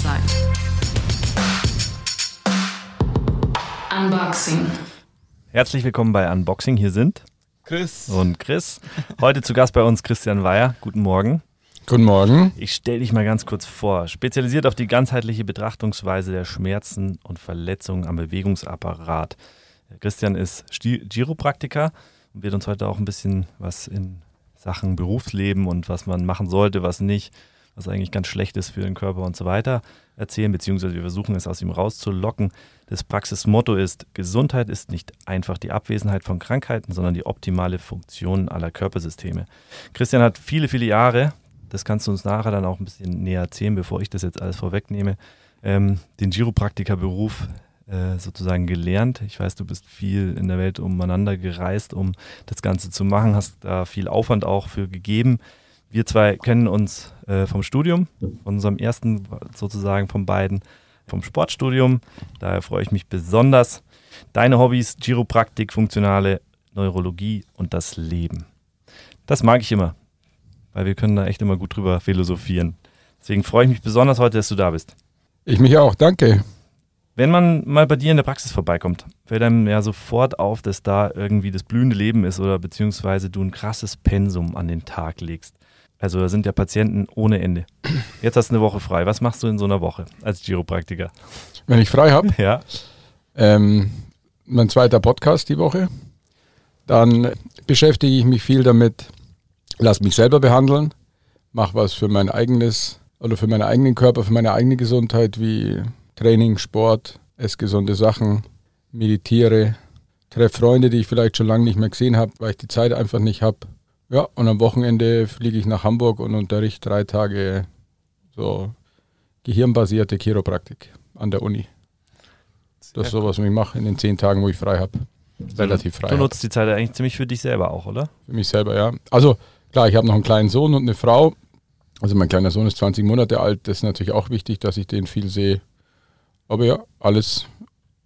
seid. Unboxing. Herzlich willkommen bei Unboxing. Hier sind Chris. und Chris. Heute zu Gast bei uns Christian Weyer. Guten Morgen. Guten Morgen. Ich stelle dich mal ganz kurz vor. Spezialisiert auf die ganzheitliche Betrachtungsweise der Schmerzen und Verletzungen am Bewegungsapparat. Christian ist Chiropraktiker und wird uns heute auch ein bisschen was in Sachen Berufsleben und was man machen sollte, was nicht, was eigentlich ganz schlecht ist für den Körper und so weiter erzählen, beziehungsweise wir versuchen es aus ihm rauszulocken. Das Praxismotto ist, Gesundheit ist nicht einfach die Abwesenheit von Krankheiten, sondern die optimale Funktion aller Körpersysteme. Christian hat viele, viele Jahre, das kannst du uns nachher dann auch ein bisschen näher erzählen, bevor ich das jetzt alles vorwegnehme, ähm, den Chiropraktikerberuf äh, sozusagen gelernt. Ich weiß, du bist viel in der Welt umeinander gereist, um das Ganze zu machen, hast da viel Aufwand auch für gegeben. Wir zwei kennen uns äh, vom Studium, von unserem ersten sozusagen von beiden, vom Sportstudium. Daher freue ich mich besonders. Deine Hobbys, Chiropraktik, funktionale Neurologie und das Leben. Das mag ich immer, weil wir können da echt immer gut drüber philosophieren. Deswegen freue ich mich besonders heute, dass du da bist. Ich mich auch, danke. Wenn man mal bei dir in der Praxis vorbeikommt, fällt einem ja sofort auf, dass da irgendwie das blühende Leben ist oder beziehungsweise du ein krasses Pensum an den Tag legst. Also da sind ja Patienten ohne Ende. Jetzt hast du eine Woche frei. Was machst du in so einer Woche als Chiropraktiker? Wenn ich frei habe, Ja. ähm, mein zweiter Podcast die Woche, dann beschäftige ich mich viel damit, lass mich selber behandeln, mache was für mein eigenes oder für meinen eigenen Körper, für meine eigene Gesundheit, wie Training, Sport, esse gesunde Sachen, meditiere, treffe Freunde, die ich vielleicht schon lange nicht mehr gesehen habe, weil ich die Zeit einfach nicht habe. Ja, und am Wochenende fliege ich nach Hamburg und unterrichte drei Tage so gehirnbasierte Chiropraktik an der Uni. Das ist sowas, was ich mache in den zehn Tagen, wo ich frei habe. Relativ frei. Du hab. nutzt die Zeit eigentlich ziemlich für dich selber auch, oder? Für mich selber, ja. Also klar, ich habe noch einen kleinen Sohn und eine Frau. Also mein kleiner Sohn ist 20 Monate alt. Das ist natürlich auch wichtig, dass ich den viel sehe. Aber ja, alles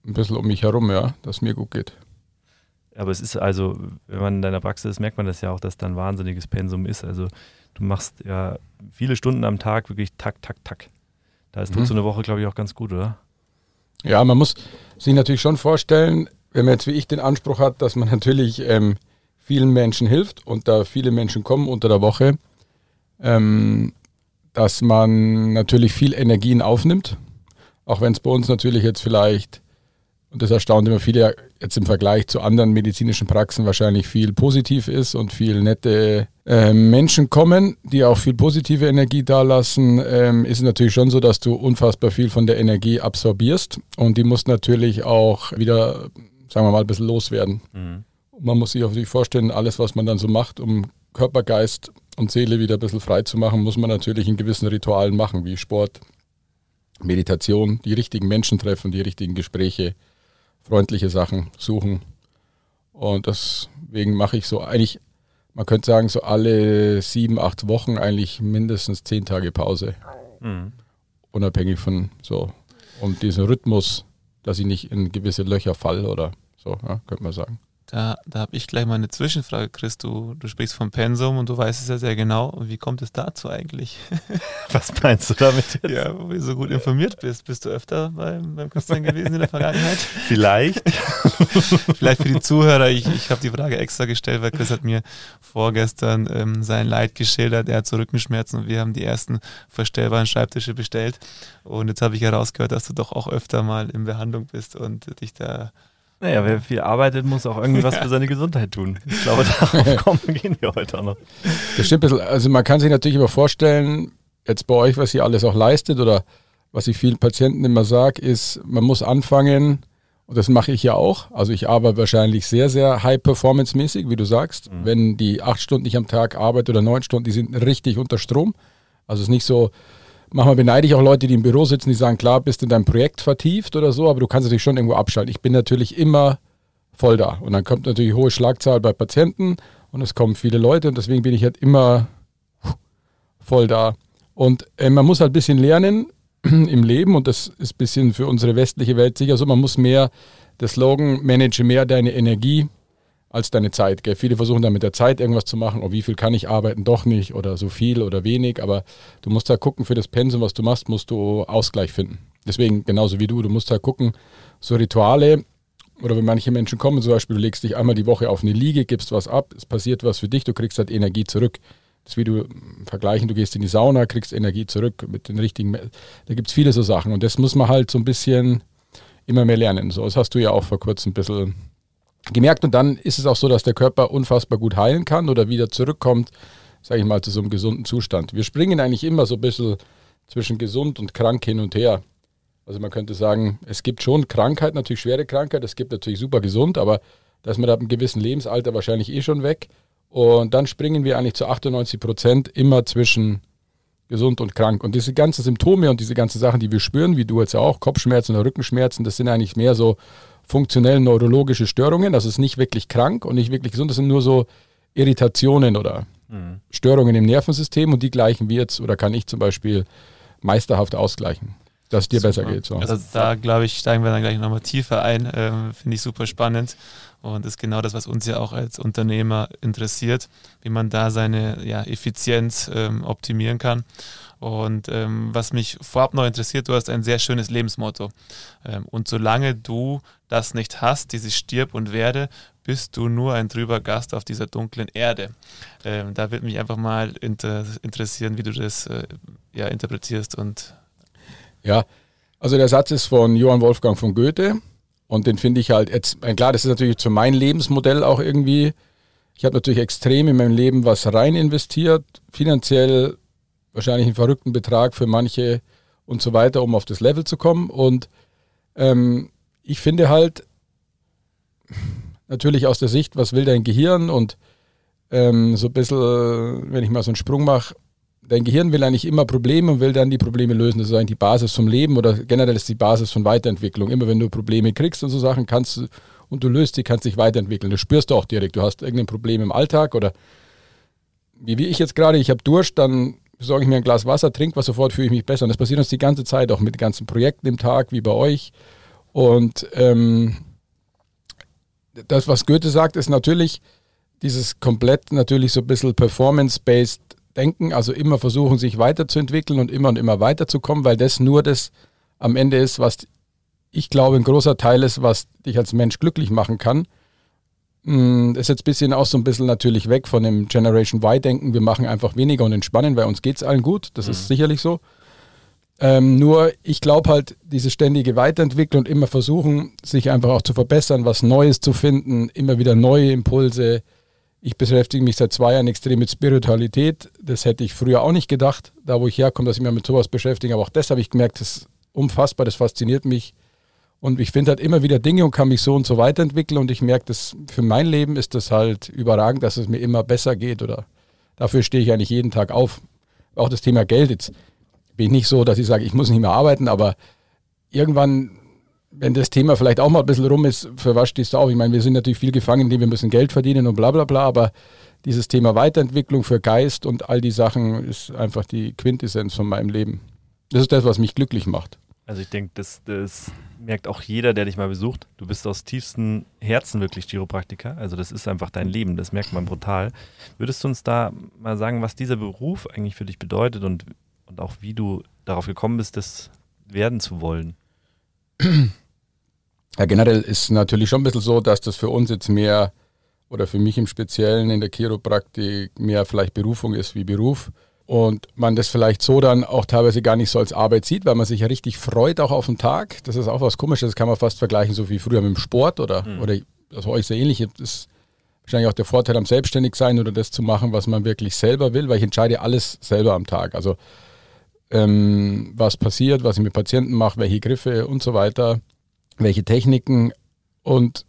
ein bisschen um mich herum, ja, dass es mir gut geht. Aber es ist also, wenn man in deiner Praxis ist, merkt man das ja auch, dass da ein wahnsinniges Pensum ist. Also du machst ja viele Stunden am Tag wirklich tak, tak, tak. Da ist Mhm. so eine Woche, glaube ich, auch ganz gut, oder? Ja, man muss sich natürlich schon vorstellen, wenn man jetzt wie ich den Anspruch hat, dass man natürlich ähm, vielen Menschen hilft und da viele Menschen kommen unter der Woche, ähm, dass man natürlich viel Energien aufnimmt. Auch wenn es bei uns natürlich jetzt vielleicht, und das erstaunt immer viele, jetzt im Vergleich zu anderen medizinischen Praxen wahrscheinlich viel positiv ist und viel nette äh, Menschen kommen, die auch viel positive Energie dalassen, ähm, ist es natürlich schon so, dass du unfassbar viel von der Energie absorbierst und die muss natürlich auch wieder, sagen wir mal, ein bisschen loswerden. Mhm. Man muss sich auch natürlich vorstellen, alles, was man dann so macht, um Körper, Geist und Seele wieder ein bisschen frei zu machen, muss man natürlich in gewissen Ritualen machen, wie Sport, Meditation, die richtigen Menschen treffen, die richtigen Gespräche, freundliche Sachen suchen. Und deswegen mache ich so eigentlich, man könnte sagen, so alle sieben, acht Wochen eigentlich mindestens zehn Tage Pause, Mhm. unabhängig von so, um diesen Rhythmus, dass ich nicht in gewisse Löcher fall oder so, ja, könnte man sagen. Da, da habe ich gleich mal eine Zwischenfrage, Chris. Du, du sprichst vom Pensum und du weißt es ja sehr genau. Und wie kommt es dazu eigentlich? Was meinst du damit jetzt? Ja, wo du so gut informiert bist. Bist du öfter beim, beim Christian gewesen in der Vergangenheit? Vielleicht. Vielleicht für die Zuhörer, ich, ich habe die Frage extra gestellt, weil Chris hat mir vorgestern ähm, sein Leid geschildert. Er hat so Rückenschmerzen und wir haben die ersten verstellbaren Schreibtische bestellt. Und jetzt habe ich herausgehört, dass du doch auch öfter mal in Behandlung bist und dich da Naja, wer viel arbeitet, muss auch irgendwie was für seine Gesundheit tun. Ich glaube, darauf kommen gehen wir heute auch noch. Das stimmt ein bisschen. Also man kann sich natürlich immer vorstellen, jetzt bei euch, was ihr alles auch leistet oder was ich vielen Patienten immer sage, ist, man muss anfangen, und das mache ich ja auch. Also ich arbeite wahrscheinlich sehr, sehr high-performance-mäßig, wie du sagst. Mhm. Wenn die acht Stunden ich am Tag arbeite oder neun Stunden, die sind richtig unter Strom. Also es ist nicht so, manchmal beneide ich auch Leute, die im Büro sitzen, die sagen, klar, bist in dein Projekt vertieft oder so, aber du kannst natürlich schon irgendwo abschalten. Ich bin natürlich immer voll da. Und dann kommt natürlich hohe Schlagzahl bei Patienten und es kommen viele Leute und deswegen bin ich halt immer voll da. Und äh, man muss halt ein bisschen lernen im Leben und das ist ein bisschen für unsere westliche Welt sicher so, man muss mehr, der Slogan, manage mehr deine Energie als deine Zeit. Gell? Viele versuchen dann mit der Zeit irgendwas zu machen, oh, wie viel kann ich arbeiten, doch nicht oder so viel oder wenig, aber du musst da gucken, für das Pensum, was du machst, musst du Ausgleich finden. Deswegen genauso wie du, du musst da gucken, so Rituale oder wenn manche Menschen kommen, zum Beispiel, du legst dich einmal die Woche auf eine Liege, gibst was ab, es passiert was für dich, du kriegst halt Energie zurück. Das ist wie du vergleichen, du gehst in die Sauna, kriegst Energie zurück mit den richtigen, da gibt es viele so Sachen und das muss man halt so ein bisschen immer mehr lernen. So, das hast du ja auch vor kurzem ein bisschen gemerkt. Und dann ist es auch so, dass der Körper unfassbar gut heilen kann oder wieder zurückkommt, sage ich mal, zu so einem gesunden Zustand. Wir springen eigentlich immer so ein bisschen zwischen gesund und krank hin und her. Also man könnte sagen, es gibt schon Krankheit, natürlich schwere Krankheit, es gibt natürlich super gesund, aber da ist man ab einem gewissen Lebensalter wahrscheinlich eh schon weg. Und dann springen wir eigentlich zu 98 Prozent immer zwischen gesund und krank. Und diese ganzen Symptome und diese ganzen Sachen, die wir spüren, wie du jetzt auch, Kopfschmerzen oder Rückenschmerzen, das sind eigentlich mehr so funktionell neurologische Störungen. Das ist nicht wirklich krank und nicht wirklich gesund. Das sind nur so Irritationen oder mhm. Störungen im Nervensystem und die gleichen wir jetzt oder kann ich zum Beispiel meisterhaft ausgleichen, dass es dir super. besser geht. So. Also da glaube ich, steigen wir dann gleich nochmal tiefer ein. Ähm, Finde ich super spannend. Und das ist genau das, was uns ja auch als Unternehmer interessiert, wie man da seine ja, Effizienz ähm, optimieren kann. Und ähm, was mich vorab noch interessiert, du hast ein sehr schönes Lebensmotto. Ähm, und solange du das nicht hast, dieses Stirb und werde, bist du nur ein trüber Gast auf dieser dunklen Erde. Ähm, da wird mich einfach mal inter interessieren, wie du das äh, ja, interpretierst. Und ja, also der Satz ist von Johann Wolfgang von Goethe und den finde ich halt jetzt, klar, das ist natürlich zu meinem Lebensmodell auch irgendwie. Ich habe natürlich extrem in meinem Leben was rein investiert, finanziell, wahrscheinlich einen verrückten Betrag für manche und so weiter, um auf das Level zu kommen. Und ähm, ich finde halt, natürlich aus der Sicht, was will dein Gehirn und ähm, so ein bisschen, wenn ich mal so einen Sprung mache, dein Gehirn will eigentlich immer Probleme und will dann die Probleme lösen. Das ist eigentlich die Basis vom Leben oder generell ist die Basis von Weiterentwicklung. Immer wenn du Probleme kriegst und so Sachen kannst und du löst die, kannst dich weiterentwickeln. Das spürst du auch direkt. Du hast irgendein Problem im Alltag oder wie, wie ich jetzt gerade, ich habe Durst, dann besorge ich mir ein Glas Wasser, trinke was, sofort fühle ich mich besser. Und das passiert uns die ganze Zeit, auch mit den ganzen Projekten im Tag, wie bei euch. Und ähm, das, was Goethe sagt, ist natürlich dieses komplett natürlich so ein bisschen performance-based Denken, also immer versuchen, sich weiterzuentwickeln und immer und immer weiterzukommen, weil das nur das am Ende ist, was ich glaube, ein großer Teil ist, was dich als Mensch glücklich machen kann. Mm, ist jetzt ein bisschen auch so ein bisschen natürlich weg von dem Generation Y-Denken. Wir machen einfach weniger und entspannen, weil uns geht es allen gut. Das mhm. ist sicherlich so. Ähm, nur ich glaube halt, diese ständige Weiterentwicklung und immer versuchen, sich einfach auch zu verbessern, was Neues zu finden, immer wieder neue Impulse. Ich beschäftige mich seit zwei Jahren extrem mit Spiritualität. Das hätte ich früher auch nicht gedacht, da wo ich herkomme, dass ich mich mit sowas beschäftige. Aber auch das habe ich gemerkt, das ist unfassbar, das fasziniert mich. Und ich finde halt immer wieder Dinge und kann mich so und so weiterentwickeln. Und ich merke, dass für mein Leben ist das halt überragend, dass es mir immer besser geht. Oder dafür stehe ich eigentlich jeden Tag auf. Auch das Thema Geld. Jetzt bin ich nicht so, dass ich sage, ich muss nicht mehr arbeiten, aber irgendwann, wenn das Thema vielleicht auch mal ein bisschen rum ist, für was stehst du auf? Ich meine, wir sind natürlich viel gefangen, indem wir müssen Geld verdienen und bla bla bla, aber dieses Thema Weiterentwicklung für Geist und all die Sachen ist einfach die Quintessenz von meinem Leben. Das ist das, was mich glücklich macht. Also ich denke, das, das merkt auch jeder, der dich mal besucht. Du bist aus tiefstem Herzen wirklich Chiropraktiker. Also das ist einfach dein Leben, das merkt man brutal. Würdest du uns da mal sagen, was dieser Beruf eigentlich für dich bedeutet und, und auch wie du darauf gekommen bist, das werden zu wollen? Ja, generell ist natürlich schon ein bisschen so, dass das für uns jetzt mehr oder für mich im Speziellen in der Chiropraktik mehr vielleicht Berufung ist wie Beruf und man das vielleicht so dann auch teilweise gar nicht so als Arbeit sieht, weil man sich ja richtig freut auch auf den Tag. Das ist auch was Komisches, das kann man fast vergleichen, so wie früher mit dem Sport oder, mhm. oder also euch sehr ähnlich. Das ist wahrscheinlich auch der Vorteil am Selbstständigsein oder das zu machen, was man wirklich selber will, weil ich entscheide alles selber am Tag. Also ähm, was passiert, was ich mit Patienten mache, welche Griffe und so weiter, welche Techniken. Und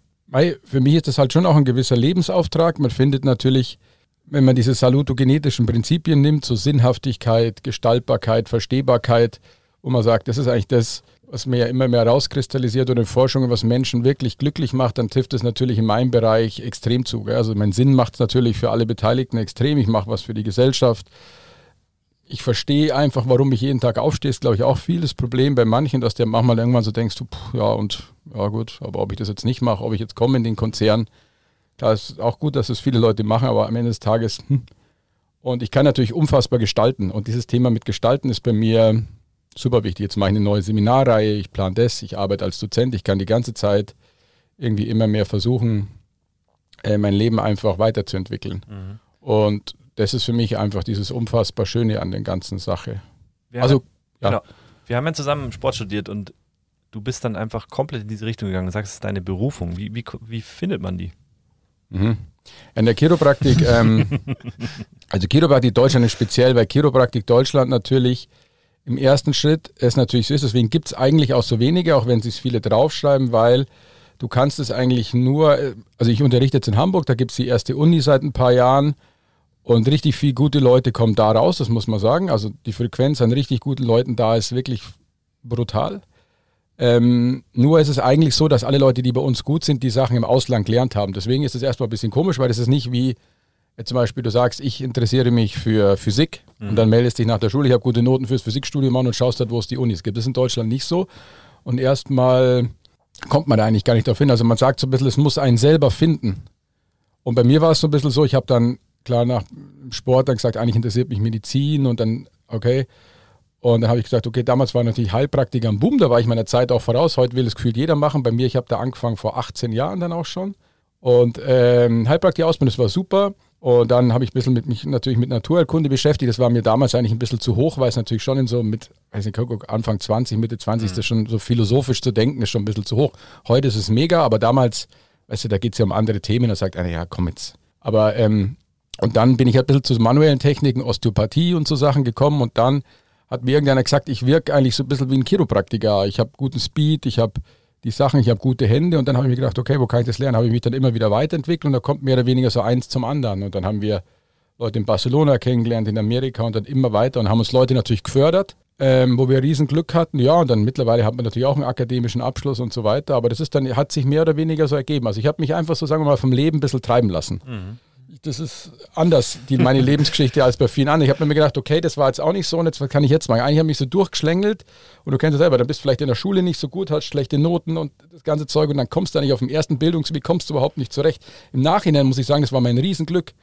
für mich ist das halt schon auch ein gewisser Lebensauftrag. Man findet natürlich wenn man diese salutogenetischen Prinzipien nimmt, so Sinnhaftigkeit, Gestaltbarkeit, Verstehbarkeit, wo man sagt, das ist eigentlich das, was mir ja immer mehr rauskristallisiert und in Forschungen, was Menschen wirklich glücklich macht, dann trifft es natürlich in meinem Bereich extrem zu. Also mein Sinn macht es natürlich für alle Beteiligten extrem. Ich mache was für die Gesellschaft. Ich verstehe einfach, warum ich jeden Tag aufstehe, ist, glaube ich, auch viel das Problem bei manchen, dass der manchmal irgendwann so denkst, du, ja und ja gut, aber ob ich das jetzt nicht mache, ob ich jetzt komme in den Konzern, Klar, es ist auch gut, dass es viele Leute machen, aber am Ende des Tages, hm. und ich kann natürlich unfassbar gestalten. Und dieses Thema mit Gestalten ist bei mir super wichtig. Jetzt mache ich eine neue Seminarreihe, ich plane das, ich arbeite als Dozent, ich kann die ganze Zeit irgendwie immer mehr versuchen, äh, mein Leben einfach weiterzuentwickeln. Mhm. Und das ist für mich einfach dieses unfassbar Schöne an der ganzen Sache. Wir also, haben, ja. Genau. Wir haben ja zusammen Sport studiert und du bist dann einfach komplett in diese Richtung gegangen und sagst, es ist deine Berufung. Wie, wie, wie findet man die? Mhm. In der Chiropraktik, ähm, also Chiropraktik Deutschland ist speziell, weil Chiropraktik Deutschland natürlich im ersten Schritt es natürlich so ist. Deswegen gibt es eigentlich auch so wenige, auch wenn sich viele draufschreiben, weil du kannst es eigentlich nur, äh, also ich unterrichte jetzt in Hamburg, da gibt es die erste Uni seit ein paar Jahren und richtig viele gute Leute kommen da raus, das muss man sagen. Also die Frequenz an richtig guten Leuten da ist wirklich brutal. Ähm, nur ist es eigentlich so, dass alle Leute, die bei uns gut sind, die Sachen im Ausland gelernt haben. Deswegen ist es erstmal ein bisschen komisch, weil das ist nicht wie, jetzt zum Beispiel, du sagst, ich interessiere mich für Physik mhm. und dann meldest dich nach der Schule, ich habe gute Noten fürs Physikstudium an und schaust dort, wo es die Unis gibt. Das ist in Deutschland nicht so. Und erstmal kommt man da eigentlich gar nicht darauf hin. Also man sagt so ein bisschen, es muss einen selber finden. Und bei mir war es so ein bisschen so, ich habe dann klar nach Sport dann gesagt, eigentlich interessiert mich Medizin und dann, okay. Und dann habe ich gesagt, okay, damals war natürlich Heilpraktiker am Boom, da war ich meiner Zeit auch voraus. Heute will es gefühlt jeder machen. Bei mir, ich habe da angefangen vor 18 Jahren dann auch schon. Und ähm, Heilpraktiker-Ausbildung, das war super. Und dann habe ich ein bisschen mit mich natürlich mit Naturheilkunde beschäftigt. Das war mir damals eigentlich ein bisschen zu hoch, weil es natürlich schon in so mit, weiß nicht, Anfang 20, Mitte 20 mhm. ist das schon so philosophisch zu denken, ist schon ein bisschen zu hoch. Heute ist es mega, aber damals, weißt du, da geht es ja um andere Themen. Da sagt einer, ja, komm jetzt. Aber ähm, und dann bin ich halt ein bisschen zu manuellen Techniken, Osteopathie und so Sachen gekommen und dann hat mir irgendeiner gesagt, ich wirke eigentlich so ein bisschen wie ein Chiropraktiker. Ich habe guten Speed, ich habe die Sachen, ich habe gute Hände und dann habe ich mir gedacht, okay, wo kann ich das lernen? Habe ich mich dann immer wieder weiterentwickelt und da kommt mehr oder weniger so eins zum anderen. Und dann haben wir Leute in Barcelona kennengelernt, in Amerika und dann immer weiter und haben uns Leute natürlich gefördert, ähm, wo wir riesen Glück hatten. Ja, und dann mittlerweile hat man natürlich auch einen akademischen Abschluss und so weiter, aber das ist dann, hat sich mehr oder weniger so ergeben. Also ich habe mich einfach so, sagen wir mal, vom Leben ein bisschen treiben lassen. Mhm das ist anders, die, meine Lebensgeschichte, als bei vielen anderen. Ich habe mir gedacht, okay, das war jetzt auch nicht so und jetzt, was kann ich jetzt machen? Eigentlich habe ich mich so durchgeschlängelt und du kennst es selber, dann bist du vielleicht in der Schule nicht so gut, hast schlechte Noten und das ganze Zeug und dann kommst du da nicht auf dem ersten Bildungsweg, kommst du überhaupt nicht zurecht. Im Nachhinein muss ich sagen, das war mein Riesenglück.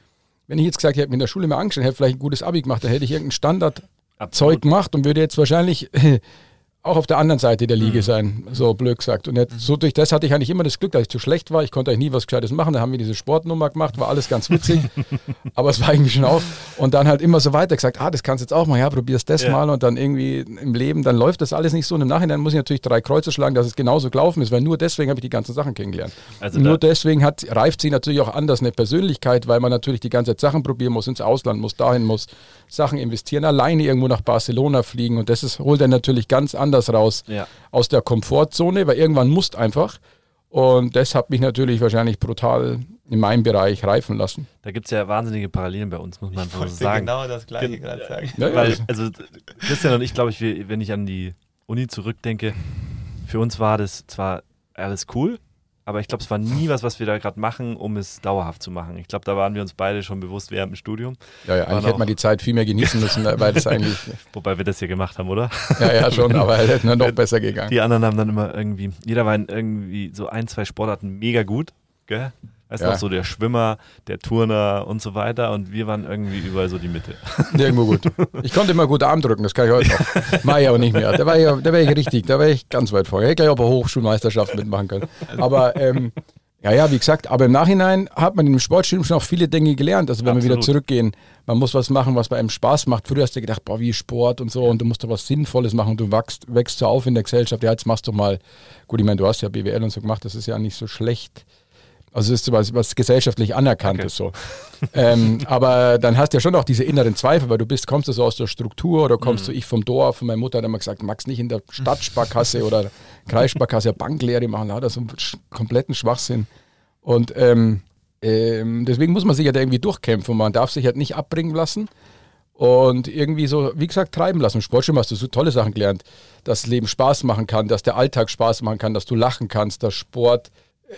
Wenn ich jetzt gesagt hätte, in der Schule mir angestellt, hätte vielleicht ein gutes Abi gemacht, dann hätte ich irgendein Standardzeug gemacht und würde jetzt wahrscheinlich auch auf der anderen Seite der Liga mhm. sein, so blöd gesagt. Und jetzt, so durch das hatte ich eigentlich immer das Glück, dass ich zu schlecht war. Ich konnte eigentlich nie was Gescheites machen. Da haben wir diese Sportnummer gemacht, war alles ganz witzig. aber es war eigentlich schon auch. Und dann halt immer so weiter gesagt, ah, das kannst du jetzt auch mal, ja, probierst das ja. mal. Und dann irgendwie im Leben, dann läuft das alles nicht so. Und im Nachhinein muss ich natürlich drei Kreuze schlagen, dass es genauso gelaufen ist, weil nur deswegen habe ich die ganzen Sachen kennengelernt. Also nur deswegen hat, reift sie natürlich auch anders eine Persönlichkeit, weil man natürlich die ganze Zeit Sachen probieren muss, ins Ausland muss, dahin muss, Sachen investieren, alleine irgendwo nach Barcelona fliegen. Und das ist, holt dann natürlich ganz anders raus. Ja aus der Komfortzone, weil irgendwann musst einfach. Und das hat mich natürlich wahrscheinlich brutal in meinem Bereich reifen lassen. Da gibt es ja wahnsinnige Parallelen bei uns, muss man ich so sagen. genau das Gleiche Gen gerade sagen. Ja, Weil, also Christian und ich, glaube ich, wenn ich an die Uni zurückdenke, für uns war das zwar alles cool, aber ich glaube, es war nie was, was wir da gerade machen, um es dauerhaft zu machen. Ich glaube, da waren wir uns beide schon bewusst während dem Studium. Ja, ja eigentlich hätte man die Zeit viel mehr genießen müssen, weil das eigentlich. Wobei wir das hier gemacht haben, oder? Ja, ja, schon, aber es hätte noch besser gegangen. Die anderen haben dann immer irgendwie, jeder war in irgendwie so ein, zwei Sportarten mega gut, gell? Weißt du ja. noch, so der Schwimmer, der Turner und so weiter und wir waren irgendwie überall so die Mitte. Irgendwo gut. Ich konnte immer gut Arm drücken, das kann ich heute noch. Mach ich aber nicht mehr. Da war ich, da war ich richtig, da war ich ganz weit vor. Ich hätte gleich auch bei Hochschulmeisterschaft mitmachen können. Aber ähm, ja, ja, wie gesagt, aber im Nachhinein hat man im Sportstudium schon auch viele Dinge gelernt. Also wenn Absolut. wir wieder zurückgehen, man muss was machen, was bei einem Spaß macht. Früher hast du gedacht, boah, wie Sport und so und du musst doch was Sinnvolles machen. Du wächst, wächst so auf in der Gesellschaft. Ja, jetzt machst du mal, gut, ich meine, du hast ja BWL und so gemacht, das ist ja nicht so schlecht. Also es ist was, was gesellschaftlich anerkannt okay. ist so. ähm, aber dann hast du ja schon auch diese inneren Zweifel, weil du bist, kommst du so aus der Struktur oder kommst mhm. du ich vom Dorf und meine Mutter hat immer gesagt, magst nicht in der Stadtsparkasse oder Kreissparkasse Banklehre machen, lauter so einen kompletten Schwachsinn. Und ähm, ähm, deswegen muss man sich ja da irgendwie durchkämpfen und man darf sich halt nicht abbringen lassen und irgendwie so, wie gesagt, treiben lassen. Sportschirm hast du so tolle Sachen gelernt, dass das Leben Spaß machen kann, dass der Alltag Spaß machen kann, dass du lachen kannst, dass Sport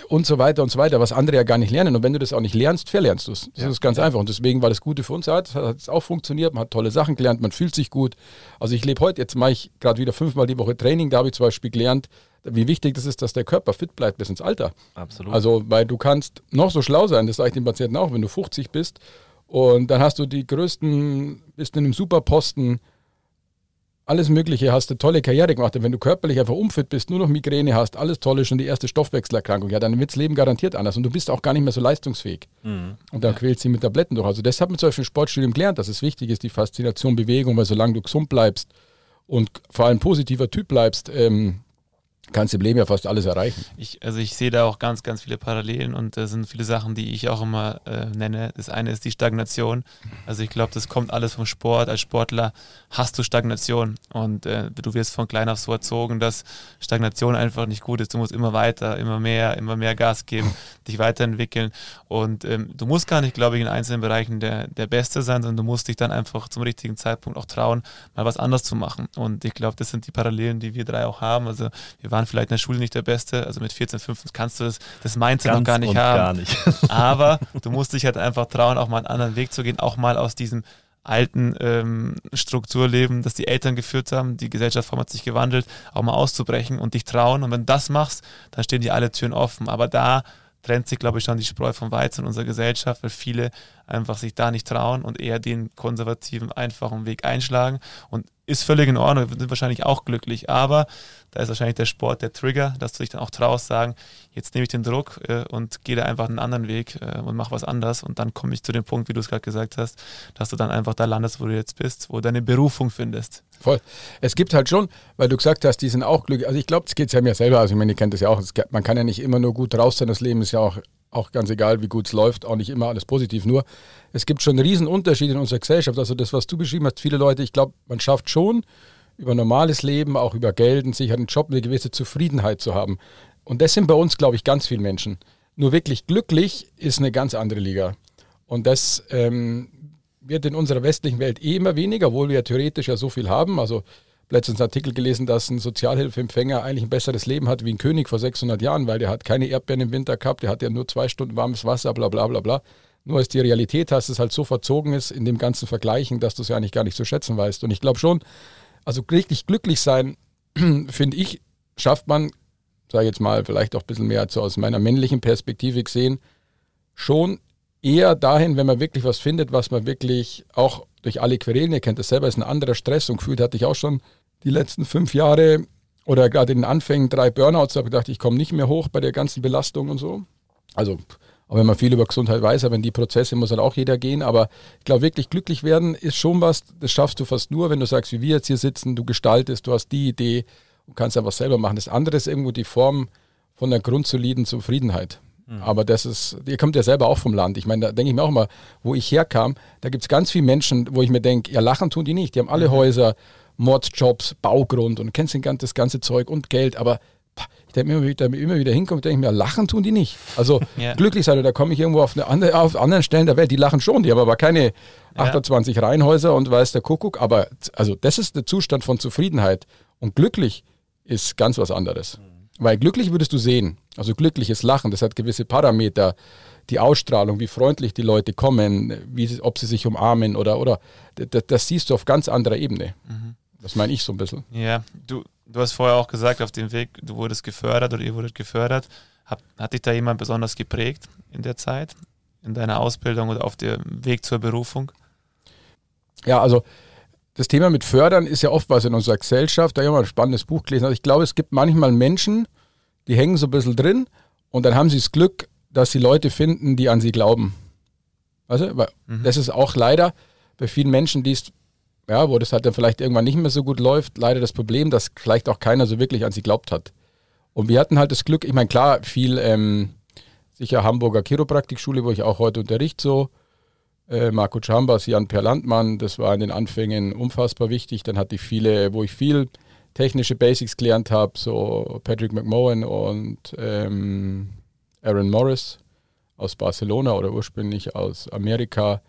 und so weiter und so weiter, was andere ja gar nicht lernen. Und wenn du das auch nicht lernst, verlernst du es. Das Ja. ist ganz einfach. Und deswegen war das Gute für uns. Hat hat es auch funktioniert. Man hat tolle Sachen gelernt, man fühlt sich gut. Also ich lebe heute, jetzt mache ich gerade wieder fünfmal die Woche Training. Da habe ich zum Beispiel gelernt, wie wichtig das ist, dass der Körper fit bleibt bis ins Alter. Absolut. Also, weil du kannst noch so schlau sein, das sage ich den Patienten auch, wenn du 50 bist und dann hast du die größten, bist in einem Superposten, alles Mögliche, hast eine tolle Karriere gemacht. Und wenn du körperlich einfach unfit bist, nur noch Migräne hast, alles tolle, schon die erste Stoffwechselerkrankung, ja, dann wird das Leben garantiert anders und du bist auch gar nicht mehr so leistungsfähig. Mhm. Und dann quält sie mit Tabletten durch. Also das hat man zum Beispiel im Sportstudium gelernt, dass es wichtig ist, die Faszination Bewegung, weil solange du gesund bleibst und vor allem positiver Typ bleibst, ähm, kannst du im Leben ja fast alles erreichen. Ich, also ich sehe da auch ganz, ganz viele Parallelen und da sind viele Sachen, die ich auch immer äh, nenne. Das eine ist die Stagnation. Also ich glaube, das kommt alles vom Sport. Als Sportler hast du Stagnation und äh, du wirst von klein auf so erzogen, dass Stagnation einfach nicht gut ist. Du musst immer weiter, immer mehr, immer mehr Gas geben, dich weiterentwickeln und ähm, du musst gar nicht, glaube ich, in einzelnen Bereichen der, der Beste sein, sondern du musst dich dann einfach zum richtigen Zeitpunkt auch trauen, mal was anderes zu machen. Und ich glaube, das sind die Parallelen, die wir drei auch haben. Also wir waren vielleicht in der Schule nicht der Beste, also mit 14, 15 kannst du das, das Mindset noch Ganz gar nicht haben. Gar nicht. Aber du musst dich halt einfach trauen, auch mal einen anderen Weg zu gehen, auch mal aus diesem alten ähm, Strukturleben, das die Eltern geführt haben, die Gesellschaftsform hat sich gewandelt, auch mal auszubrechen und dich trauen. Und wenn du das machst, dann stehen dir alle Türen offen. Aber da trennt sich, glaube ich, schon die Spreu vom Weizen in unserer Gesellschaft, weil viele einfach sich da nicht trauen und eher den konservativen, einfachen Weg einschlagen. Und ist völlig in Ordnung, wir sind wahrscheinlich auch glücklich, aber da ist wahrscheinlich der Sport der Trigger, dass du dich dann auch traust, sagen, jetzt nehme ich den Druck äh, und gehe da einfach einen anderen Weg äh, und mache was anderes und dann komme ich zu dem Punkt, wie du es gerade gesagt hast, dass du dann einfach da landest, wo du jetzt bist, wo du deine Berufung findest. Voll. Es gibt halt schon, weil du gesagt hast, die sind auch glücklich. Also ich glaube, das geht ja mir selber. Also ich meine, ihr kennt das ja auch. Es Man kann ja nicht immer nur gut raus sein. Das Leben ist ja auch, auch ganz egal, wie gut es läuft. Auch nicht immer alles positiv. Nur es gibt schon einen riesen Unterschied in unserer Gesellschaft. Also das, was du beschrieben hast, viele Leute, ich glaube, man schafft schon über normales Leben, auch über Geld, einen sicheren Job, eine gewisse Zufriedenheit zu haben. Und das sind bei uns, glaube ich, ganz viele Menschen. Nur wirklich glücklich ist eine ganz andere Liga. Und das ähm, wird in unserer westlichen Welt eh immer weniger, obwohl wir theoretisch ja so viel haben. Also letztens einen Artikel gelesen, dass ein Sozialhilfeempfänger eigentlich ein besseres Leben hat wie ein König vor 600 Jahren, weil der hat keine Erdbeeren im Winter gehabt, der hat ja nur zwei Stunden warmes Wasser, bla bla bla bla. Nur als die Realität hast, es halt so verzogen ist in dem ganzen Vergleichen, dass du es ja eigentlich gar nicht zu schätzen weißt. Und ich glaube schon, also richtig glücklich sein, finde ich, schafft man, sage ich jetzt mal, vielleicht auch ein bisschen mehr so aus meiner männlichen Perspektive gesehen, schon eher dahin, wenn man wirklich was findet, was man wirklich auch durch alle Querelen, kennt das selber, ist ein anderer Stress und gefühlt hatte ich auch schon die letzten fünf Jahre oder gerade in den Anfängen drei Burnouts, habe ich gedacht, ich komme nicht mehr hoch bei der ganzen Belastung und so. Also, auch wenn man viel über Gesundheit weiß, aber in die Prozesse muss halt auch jeder gehen. Aber ich glaube, wirklich glücklich werden ist schon was, das schaffst du fast nur, wenn du sagst, wie wir jetzt hier sitzen, du gestaltest, du hast die Idee und kannst einfach selber machen. Das andere ist irgendwo die Form von einer grundsoliden Zufriedenheit. Aber das ist, ihr kommt ja selber auch vom Land. Ich meine, da denke ich mir auch mal, wo ich herkam, da gibt es ganz viele Menschen, wo ich mir denke, ja, lachen tun die nicht. Die haben alle Häuser, Mordsjobs, Baugrund und kennst das ganze Zeug und Geld. Aber ich denke mir immer wieder, immer wieder hinkomme, denke ich mir, lachen tun die nicht. Also Ja. glücklich sein, da komme ich irgendwo auf, eine andere, auf anderen Stellen der Welt, die lachen schon, die haben aber keine 28 Reihenhäuser und weiß der Kuckuck. Aber also das ist der Zustand von Zufriedenheit. Und glücklich ist ganz was anderes. Weil glücklich würdest du sehen, also glückliches Lachen, das hat gewisse Parameter, die Ausstrahlung, wie freundlich die Leute kommen, wie, ob sie sich umarmen oder, oder das, das siehst du auf ganz anderer Ebene. Das meine ich so ein bisschen. Ja, du, du hast vorher auch gesagt, auf dem Weg, du wurdest gefördert oder ihr wurdet gefördert. Hat, hat dich da jemand besonders geprägt in der Zeit, in deiner Ausbildung oder auf dem Weg zur Berufung? Ja, also das Thema mit Fördern ist ja oft was in unserer Gesellschaft. Da habe ich mal ein spannendes Buch gelesen. Also ich glaube, es gibt manchmal Menschen, die hängen so ein bisschen drin und dann haben sie das Glück, dass sie Leute finden, die an sie glauben. Also, weil das ist auch leider bei vielen Menschen, die es, ja, wo das halt dann vielleicht irgendwann nicht mehr so gut läuft, leider das Problem, dass vielleicht auch keiner so wirklich an sie glaubt hat. Und wir hatten halt das Glück, ich meine, klar, viel ähm, sicher Hamburger Chiropraktikschule, wo ich auch heute unterrichte, so, äh, Marco Chambas, Jan Per Landmann, das war in den Anfängen unfassbar wichtig. Dann hatte ich viele, wo ich viel technische Basics gelernt habe, so Patrick McMohan und ähm, Aaron Morris aus Barcelona oder ursprünglich aus Amerika.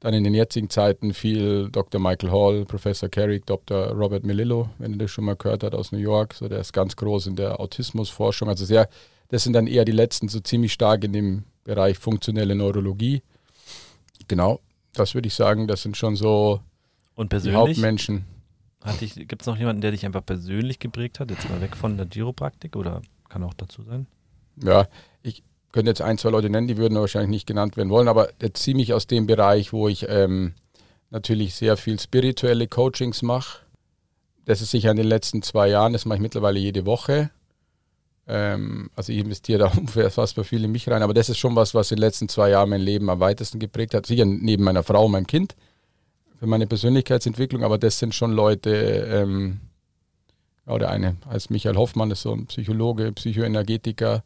Dann in den jetzigen Zeiten viel Dr. Michael Hall, Professor Carrick, Dr. Robert Melillo, wenn ihr das schon mal gehört habt, aus New York. So, der ist ganz groß in der Autismusforschung. Also sehr, Das sind dann eher die letzten, so ziemlich stark in dem Bereich funktionelle Neurologie. Genau, das würde ich sagen, das sind schon so Und die persönlich? Hauptmenschen. Gibt es noch jemanden, der dich einfach persönlich geprägt hat? Jetzt mal weg von der Chiropraktik oder kann auch dazu sein? Ja, ich könnte jetzt ein, zwei Leute nennen, die würden wahrscheinlich nicht genannt werden wollen, aber ziemlich aus dem Bereich, wo ich ähm, natürlich sehr viel spirituelle Coachings mache. Das ist sicher in den letzten zwei Jahren, das mache ich mittlerweile jede Woche. Ähm, also ich investiere da unfassbar viel in mich rein, aber das ist schon was, was in den letzten zwei Jahren mein Leben am weitesten geprägt hat. Sicher neben meiner Frau und meinem Kind für meine Persönlichkeitsentwicklung, aber das sind schon Leute, ähm, ja, der eine heißt Michael Hoffmann, ist so ein Psychologe, Psychoenergetiker,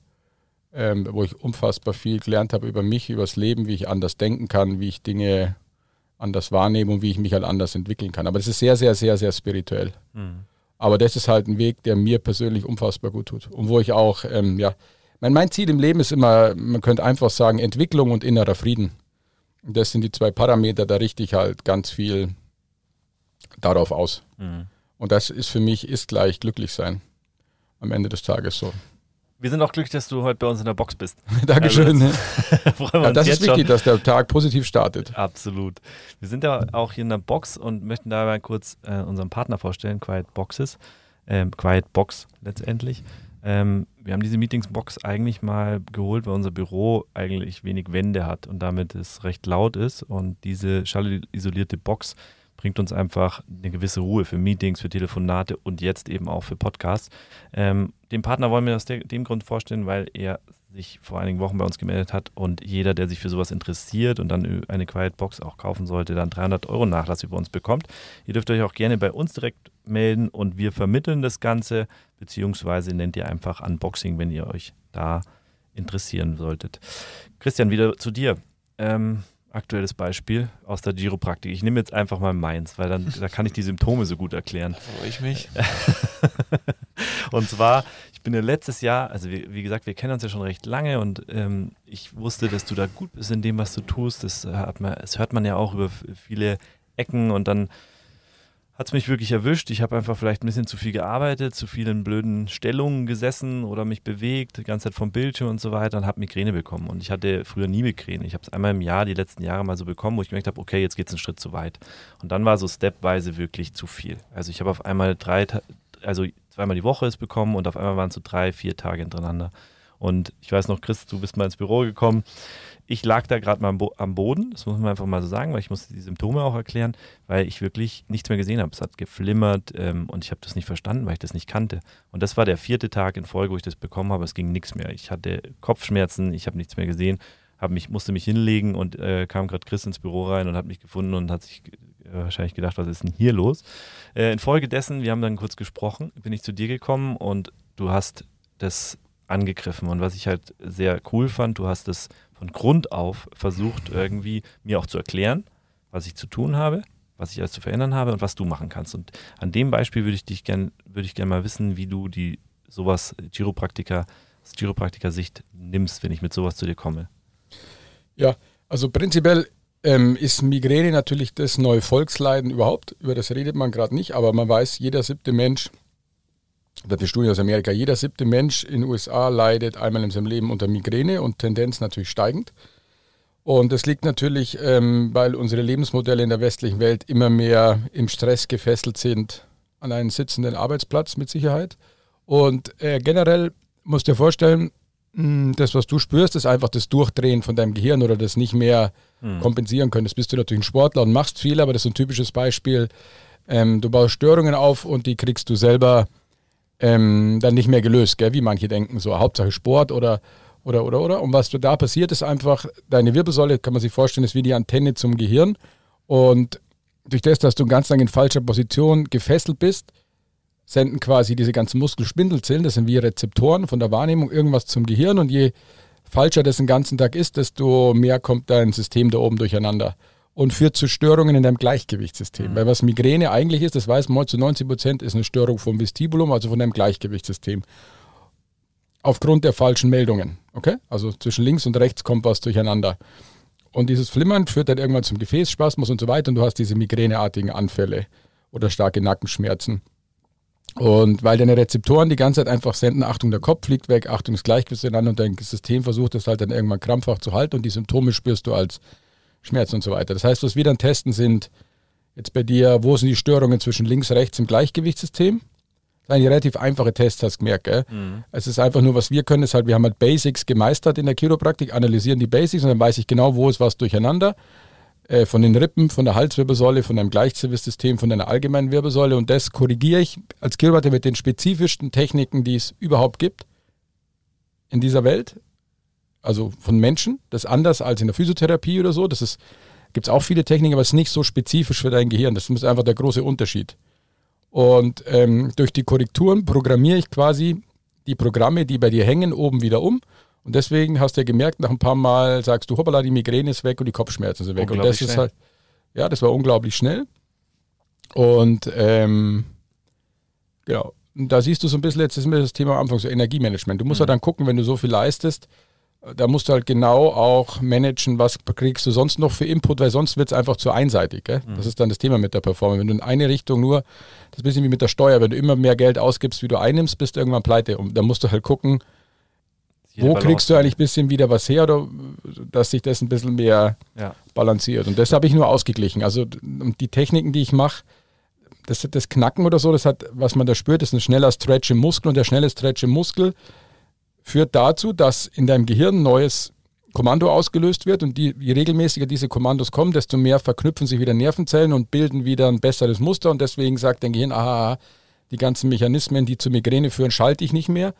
ähm, wo ich unfassbar viel gelernt habe über mich, über das Leben, wie ich anders denken kann, wie ich Dinge anders wahrnehme und wie ich mich halt anders entwickeln kann. Aber das ist sehr, sehr, sehr, sehr spirituell. Hm. Aber das ist halt ein Weg, der mir persönlich unfassbar gut tut. Und wo ich auch, ähm, ja, mein, mein Ziel im Leben ist immer, man könnte einfach sagen, Entwicklung und innerer Frieden. Das sind die zwei Parameter, da richte ich halt ganz viel darauf aus. Hm. Und das ist für mich, ist gleich glücklich sein. Am Ende des Tages so. Wir sind auch glücklich, dass du heute bei uns in der Box bist. Dankeschön. Freuen wir ja, das ist wichtig, schon. dass der Tag positiv startet. Absolut. Wir sind ja auch hier in der Box und möchten dabei kurz äh, unseren Partner vorstellen, Quiet Boxes. Ähm, Quiet Box letztendlich. Ähm, wir haben diese Meetingsbox eigentlich mal geholt, weil unser Büro eigentlich wenig Wände hat und damit es recht laut ist. Und diese schallisolierte Box bringt uns einfach eine gewisse Ruhe für Meetings, für Telefonate und jetzt eben auch für Podcasts. Ähm, den Partner wollen wir aus dem Grund vorstellen, weil er sich vor einigen Wochen bei uns gemeldet hat und jeder, der sich für sowas interessiert und dann eine Quiet Box auch kaufen sollte, dann 300 Euro Nachlass über uns bekommt. Ihr dürft euch auch gerne bei uns direkt melden und wir vermitteln das Ganze, beziehungsweise nennt ihr einfach Unboxing, wenn ihr euch da interessieren solltet. Christian, wieder zu dir. Ähm, aktuelles Beispiel aus der Chiropraktik. Ich nehme jetzt einfach mal meins, weil dann da kann ich die Symptome so gut erklären. Freue ich mich. und zwar, bin ja letztes Jahr, also wie, wie, gesagt, wir kennen uns ja schon recht lange und ähm, ich wusste, dass du da gut bist in dem, was du tust. Das, hat man, das hört man ja auch über viele Ecken und dann hat es mich wirklich erwischt. Ich habe einfach vielleicht ein bisschen zu viel gearbeitet, zu viel in blöden Stellungen gesessen oder mich bewegt, die ganze Zeit vom Bildschirm und so weiter und habe Migräne bekommen. Und ich hatte früher nie Migräne. Ich habe es einmal im Jahr, die letzten Jahre mal so bekommen, wo ich gemerkt habe, okay, jetzt geht es einen Schritt zu weit. Und dann war so stepweise wirklich zu viel. Also ich habe auf einmal drei, also zweimal die Woche es bekommen und auf einmal waren es so drei, vier Tage hintereinander. Und ich weiß noch, Chris, du bist mal ins Büro gekommen. Ich lag da gerade mal am, Bo am, Boden, das muss man einfach mal so sagen, weil ich musste die Symptome auch erklären, weil ich wirklich nichts mehr gesehen habe. Es hat geflimmert ähm, und ich habe das nicht verstanden, weil ich das nicht kannte. Und das war der vierte Tag in Folge, wo ich das bekommen habe. Es ging nichts mehr. Ich hatte Kopfschmerzen, ich habe nichts mehr gesehen, mich, musste mich hinlegen und äh, kam gerade Chris ins Büro rein und hat mich gefunden und hat sich wahrscheinlich gedacht, was ist denn hier los? Äh, infolgedessen, wir haben dann kurz gesprochen, bin ich zu dir gekommen und du hast das angegriffen. Und was ich halt sehr cool fand, du hast es von Grund auf versucht, irgendwie mir auch zu erklären, was ich zu tun habe, was ich alles zu verändern habe und was du machen kannst. Und an dem Beispiel würde ich dich gerne, würde ich gerne mal wissen, wie du die sowas Chiropraktiker, aus Chiropraktiker-Sicht nimmst, wenn ich mit sowas zu dir komme. Ja, also prinzipiell ähm, ist Migräne natürlich das neue Volksleiden überhaupt. Über das redet man gerade nicht, aber man weiß, jeder siebte Mensch das ist Studie aus Amerika. Jeder siebte Mensch in den USA leidet einmal in seinem Leben unter Migräne und Tendenz natürlich steigend. Und das liegt natürlich, ähm, weil unsere Lebensmodelle in der westlichen Welt immer mehr im Stress gefesselt sind an einen sitzenden Arbeitsplatz mit Sicherheit. Und äh, generell musst du dir vorstellen, das, was du spürst, ist einfach das Durchdrehen von deinem Gehirn oder das nicht mehr hm. kompensieren können. Das bist du natürlich ein Sportler und machst viel, aber das ist ein typisches Beispiel. Ähm, du baust Störungen auf und die kriegst du selber ähm, dann nicht mehr gelöst, gell? wie manche denken, so Hauptsache Sport oder, oder, oder, oder. Und was da passiert, ist einfach, deine Wirbelsäule, kann man sich vorstellen, ist wie die Antenne zum Gehirn. Und durch das, dass du ganz lang in falscher Position gefesselt bist, senden quasi diese ganzen Muskelspindelzellen, das sind wie Rezeptoren von der Wahrnehmung, irgendwas zum Gehirn. Und je falscher das den ganzen Tag ist, desto mehr kommt dein System da oben durcheinander und führt zu Störungen in deinem Gleichgewichtssystem. Mhm. Weil was Migräne eigentlich ist, das weiß man zu 90 Prozent, ist eine Störung vom Vestibulum, also von deinem Gleichgewichtssystem. Aufgrund der falschen Meldungen. Okay? Also zwischen links und rechts kommt was durcheinander. Und dieses Flimmern führt dann irgendwann zum Gefäßspasmus und so weiter und du hast diese migräneartigen Anfälle oder starke Nackenschmerzen. Und weil deine Rezeptoren die ganze Zeit einfach senden, Achtung, der Kopf fliegt weg, Achtung, das Gleichgewicht ineinander und dein System versucht es halt dann irgendwann krampfhaft zu halten und die Symptome spürst du als Schmerz und so weiter. Das heißt, was wir dann testen sind, jetzt bei dir, wo sind die Störungen zwischen links, rechts im Gleichgewichtssystem? Das sind relativ einfache Tests, hast du gemerkt. Gell? Mhm. Es ist einfach nur, was wir können, ist halt, wir haben halt Basics gemeistert in der Chiropraktik, analysieren die Basics und dann weiß ich genau, wo ist was durcheinander äh, von den Rippen, von der Halswirbelsäule, von deinem Gleichgewichtssystem, von deiner allgemeinen Wirbelsäule und das korrigiere ich als Chiropraktiker mit den spezifischsten Techniken, die es überhaupt gibt in dieser Welt. Also von Menschen, das ist anders als in der Physiotherapie oder so. Das ist, gibt es auch viele Techniken, aber es ist nicht so spezifisch für dein Gehirn. Das ist einfach der große Unterschied. Und ähm, durch die Korrekturen programmiere ich quasi die Programme, die bei dir hängen, oben wieder um und deswegen hast du ja gemerkt, nach ein paar Mal sagst du, hoppala, die Migräne ist weg und die Kopfschmerzen sind weg. Und das schnell. ist halt, ja, das war unglaublich schnell. Und ähm, genau, und da siehst du so ein bisschen, jetzt ist mir das Thema am Anfang so Energiemanagement. Du musst mhm. halt dann gucken, wenn du so viel leistest, da musst du halt genau auch managen, was kriegst du sonst noch für Input, weil sonst wird es einfach zu einseitig. Mhm. Das ist dann das Thema mit der Performance. Wenn du in eine Richtung nur, das ist ein bisschen wie mit der Steuer, wenn du immer mehr Geld ausgibst, wie du einnimmst, bist du irgendwann pleite. Und da musst du halt gucken, wo kriegst du eigentlich ein bisschen wieder was her, oder dass sich das ein bisschen mehr ja. balanciert? Und das habe ich nur ausgeglichen. Also die Techniken, die ich mache, das, das Knacken oder so, das hat, was man da spürt, ist ein schneller Stretch im Muskel und der schnelle Stretch im Muskel führt dazu, dass in deinem Gehirn ein neues Kommando ausgelöst wird und die, je regelmäßiger diese Kommandos kommen, desto mehr verknüpfen sich wieder Nervenzellen und bilden wieder ein besseres Muster und deswegen sagt dein Gehirn, aha, die ganzen Mechanismen, die zur Migräne führen, schalte ich nicht mehr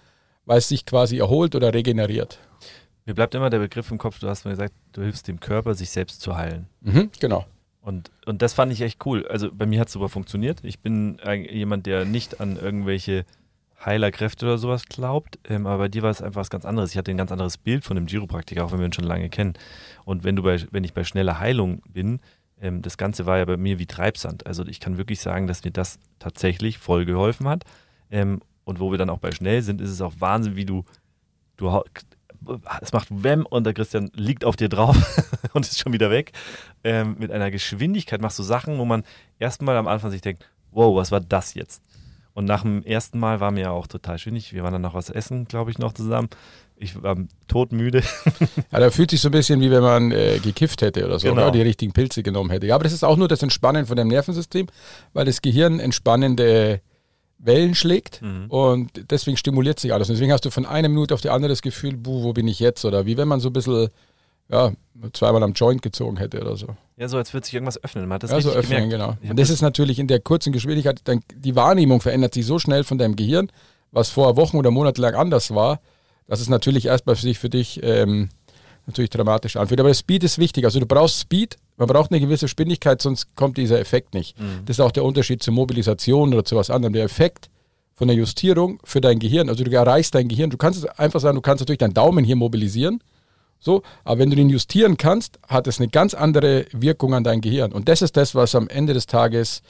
weil es sich quasi erholt oder regeneriert. Mir bleibt immer der Begriff im Kopf, du hast mir gesagt, du hilfst dem Körper, sich selbst zu heilen. Mhm, genau. Und, und das fand ich echt cool. Also bei mir hat es super funktioniert. Ich bin jemand, der nicht an irgendwelche Heilerkräfte oder sowas glaubt, ähm, aber bei dir war es einfach was ganz anderes. Ich hatte ein ganz anderes Bild von dem Chiropraktiker, auch wenn wir ihn schon lange kennen. Und wenn du bei, wenn ich bei schneller Heilung bin, ähm, das Ganze war ja bei mir wie Treibsand. Also ich kann wirklich sagen, dass mir das tatsächlich voll geholfen hat. Ähm, und wo wir dann auch bei schnell sind, ist es auch Wahnsinn, wie du, du es macht Wem und der Christian liegt auf dir drauf und ist schon wieder weg. Ähm, mit einer Geschwindigkeit machst du Sachen, wo man erstmal am Anfang sich denkt, wow, was war das jetzt? Und nach dem ersten Mal war mir ja auch total schön. wir waren dann noch was essen, glaube ich, noch zusammen. Ich war todmüde. Ja, da fühlt sich so ein bisschen wie wenn man äh, gekifft hätte oder so, genau. oder die richtigen Pilze genommen hätte. Ja, aber das ist auch nur das Entspannen von dem Nervensystem, weil das Gehirn entspannende Wellen schlägt mhm. und deswegen stimuliert sich alles. Und deswegen hast du von einer Minute auf die andere das Gefühl, buh, wo bin ich jetzt? Oder wie wenn man so ein bisschen ja, zweimal am Joint gezogen hätte oder so. Ja, so als würde sich irgendwas öffnen. Man hat das ja, so öffnen, gemerkt. genau. Und das ist natürlich in der kurzen Geschwindigkeit, die Wahrnehmung verändert sich so schnell von deinem Gehirn, was vor Wochen oder Monaten lang anders war, dass es natürlich erstmal für dich, für dich ähm, natürlich dramatisch anfühlt. Aber Speed ist wichtig. Also du brauchst Speed, man braucht eine gewisse Geschwindigkeit, sonst kommt dieser Effekt nicht. Mhm. Das ist auch der Unterschied zur Mobilisation oder zu was anderem. Der Effekt von der Justierung für dein Gehirn, also du erreichst dein Gehirn, du kannst es einfach sagen, du kannst natürlich deinen Daumen hier mobilisieren, so, aber wenn du den justieren kannst, hat es eine ganz andere Wirkung an dein Gehirn. Und das ist das, was am Ende des Tages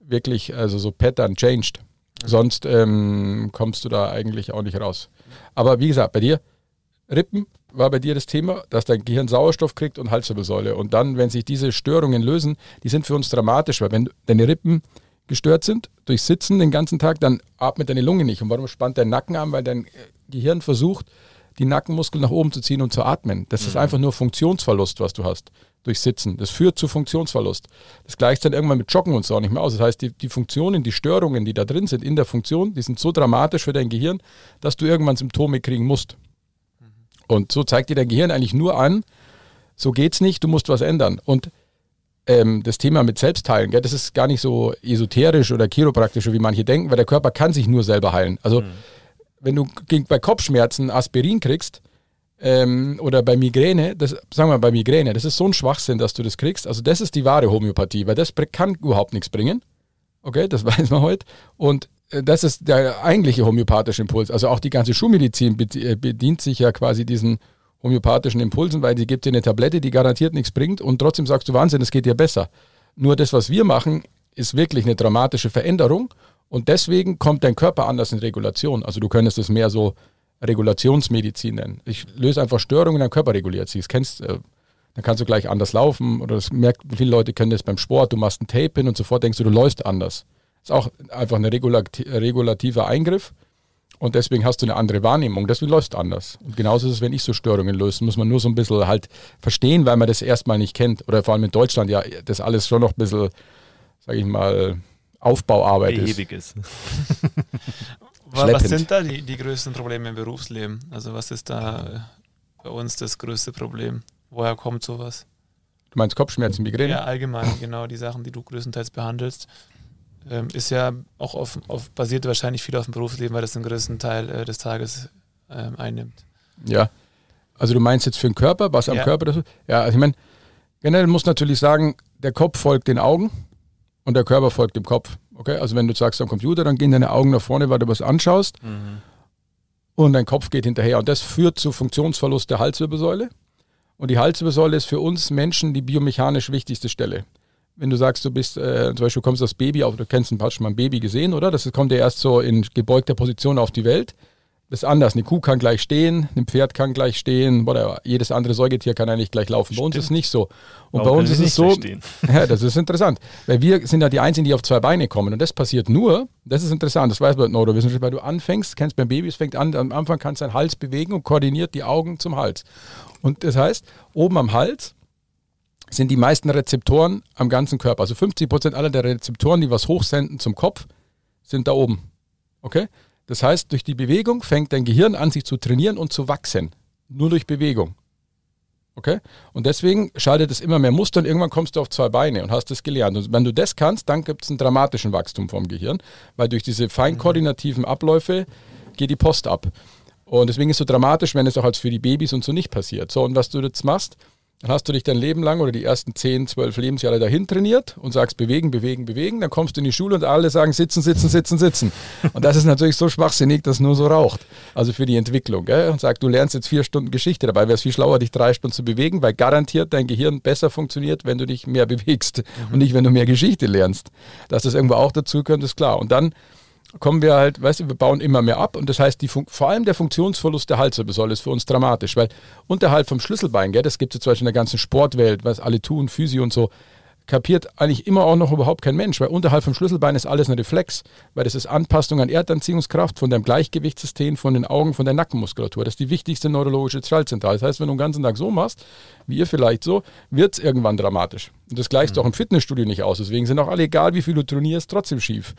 wirklich, also so Pattern changed. Mhm. Sonst ähm, kommst du da eigentlich auch nicht raus. Aber wie gesagt, bei dir, Rippen, war bei dir das Thema, dass dein Gehirn Sauerstoff kriegt und Halswirbelsäule. Und dann, wenn sich diese Störungen lösen, die sind für uns dramatisch, weil wenn deine Rippen gestört sind durch Sitzen den ganzen Tag, dann atmet deine Lunge nicht. Und warum spannt dein Nacken an? Weil dein Gehirn versucht, die Nackenmuskeln nach oben zu ziehen und zu atmen. Das mhm. ist einfach nur Funktionsverlust, was du hast durch Sitzen. Das führt zu Funktionsverlust. Das gleicht dann irgendwann mit Joggen und so auch nicht mehr aus. Das heißt, die, die Funktionen, die Störungen, die da drin sind in der Funktion, die sind so dramatisch für dein Gehirn, dass du irgendwann Symptome kriegen musst. Und so zeigt dir dein Gehirn eigentlich nur an, so geht's nicht, du musst was ändern. Und ähm, das Thema mit Selbstheilen, gell, das ist gar nicht so esoterisch oder chiropraktisch, wie manche denken, weil der Körper kann sich nur selber heilen. Also mhm. wenn du bei Kopfschmerzen Aspirin kriegst ähm, oder bei Migräne, das, sagen wir bei Migräne, das ist so ein Schwachsinn, dass du das kriegst. Also das ist die wahre Homöopathie, weil das kann überhaupt nichts bringen. Okay, das weiß man heute. Und das ist der eigentliche homöopathische Impuls. Also auch die ganze Schulmedizin äh, bedient sich ja quasi diesen homöopathischen Impulsen, weil die gibt dir eine Tablette, die garantiert nichts bringt und trotzdem sagst du Wahnsinn, es geht dir besser. Nur das, was wir machen, ist wirklich eine dramatische Veränderung und deswegen kommt dein Körper anders in Regulation. Also du könntest es mehr so Regulationsmedizin nennen. Ich löse einfach Störungen, dein Körper reguliert sich. Das kennst äh, dann kannst du gleich anders laufen oder das merkt, viele Leute können das beim Sport, du machst ein Tape hin und sofort denkst du, du läufst anders. Ist auch einfach ein regulativer Eingriff. Und deswegen hast du eine andere Wahrnehmung. Deswegen läuft es anders. Und genauso ist es, wenn ich so Störungen löse. Muss man nur so ein bisschen halt verstehen, weil man das erstmal nicht kennt. Oder vor allem in Deutschland ja das alles schon noch ein bisschen, sage ich mal, Aufbauarbeit Behäbig ist. ist. was sind da die, die größten Probleme im Berufsleben? Also was ist da bei uns das größte Problem? Woher kommt sowas? Du meinst Kopfschmerzen, Migräne? Ja, allgemein, genau, die Sachen, die du größtenteils behandelst. Ähm, ist ja auch auf, auf, basiert wahrscheinlich viel auf dem Berufsleben, weil das den größten Teil äh, des Tages ähm, einnimmt. Ja. Also du meinst jetzt für den Körper, was am ja. Körper das Ja, also ich meine, generell muss natürlich sagen, der Kopf folgt den Augen und der Körper folgt dem Kopf. Okay, also wenn du sagst am Computer, dann gehen deine Augen nach vorne, weil du was anschaust mhm. und dein Kopf geht hinterher. Und das führt zu Funktionsverlust der Halswirbelsäule. Und die Halswirbelsäule ist für uns Menschen die biomechanisch wichtigste Stelle wenn du sagst, du bist, äh, zum Beispiel kommst das Baby auf, du kennst ein paar schon mal ein Baby gesehen, oder? Das kommt ja erst so in gebeugter Position auf die Welt. Das ist anders. Eine Kuh kann gleich stehen, ein Pferd kann gleich stehen, oder jedes andere Säugetier kann eigentlich gleich laufen. Stimmt. Bei uns ist es nicht so. Und Warum bei uns ist es so, ja, das ist interessant, weil wir sind ja die Einzigen, die auf zwei Beine kommen. Und das passiert nur, das ist interessant, das weiß man Neurowissenschaft, weil du anfängst, kennst beim Baby, es fängt an, am Anfang kannst du deinen Hals bewegen und koordiniert die Augen zum Hals. Und das heißt, oben am Hals sind die meisten Rezeptoren am ganzen Körper. Also 50 Prozent aller der Rezeptoren, die was hochsenden zum Kopf, sind da oben. Okay? Das heißt, durch die Bewegung fängt dein Gehirn an, sich zu trainieren und zu wachsen. Nur durch Bewegung. Okay? Und deswegen schaltet es immer mehr Muster und irgendwann kommst du auf zwei Beine und hast das gelernt. Und wenn du das kannst, dann gibt es einen dramatischen Wachstum vom Gehirn, weil durch diese feinkoordinativen Abläufe geht die Post ab. Und deswegen ist es so dramatisch, wenn es auch als für die Babys und so nicht passiert. So, und was du jetzt machst, dann hast du dich dein Leben lang oder die ersten 10, 12 Lebensjahre dahin trainiert und sagst bewegen, bewegen, bewegen. Dann kommst du in die Schule und alle sagen sitzen, sitzen, sitzen, sitzen. Und das ist natürlich so schwachsinnig, dass nur so raucht. Also für die Entwicklung. Gell? Und sagt, du lernst jetzt vier Stunden Geschichte. Dabei wäre es viel schlauer, dich drei Stunden zu bewegen, weil garantiert dein Gehirn besser funktioniert, wenn du dich mehr bewegst mhm. und nicht, wenn du mehr Geschichte lernst. Dass das irgendwo auch dazu gehört, ist klar. Und dann kommen wir halt, weißt du, wir bauen immer mehr ab und das heißt, die vor allem der Funktionsverlust der Halswirbelsäule ist für uns dramatisch, weil unterhalb vom Schlüsselbein, gell, das gibt es zum Beispiel in der ganzen Sportwelt, was alle tun, Physio und so, kapiert eigentlich immer auch noch überhaupt kein Mensch, weil unterhalb vom Schlüsselbein ist alles ein Reflex, weil das ist Anpassung an Erdanziehungskraft von deinem Gleichgewichtssystem, von den Augen, von der Nackenmuskulatur. Das ist die wichtigste neurologische Schaltzentrale. Das heißt, wenn du den ganzen Tag so machst, wie ihr vielleicht so, wird es irgendwann dramatisch. Und das gleichst mhm. auch im Fitnessstudio nicht aus. Deswegen sind auch alle, egal wie viel du trainierst, trotzdem schief.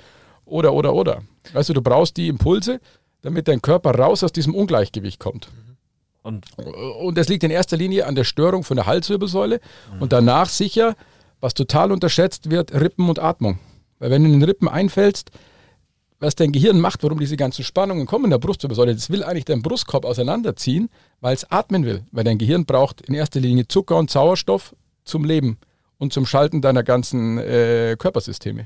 Oder, oder, oder. Weißt du, du brauchst die Impulse, damit dein Körper raus aus diesem Ungleichgewicht kommt. Und, und das liegt in erster Linie an der Störung von der Halswirbelsäule mhm. und danach sicher, was total unterschätzt wird, Rippen und Atmung. Weil wenn du in den Rippen einfällst, was dein Gehirn macht, warum diese ganzen Spannungen kommen in der Brustwirbelsäule, das will eigentlich deinen Brustkorb auseinanderziehen, weil es atmen will. Weil dein Gehirn braucht in erster Linie Zucker und Sauerstoff zum Leben und zum Schalten deiner ganzen äh, Körpersysteme.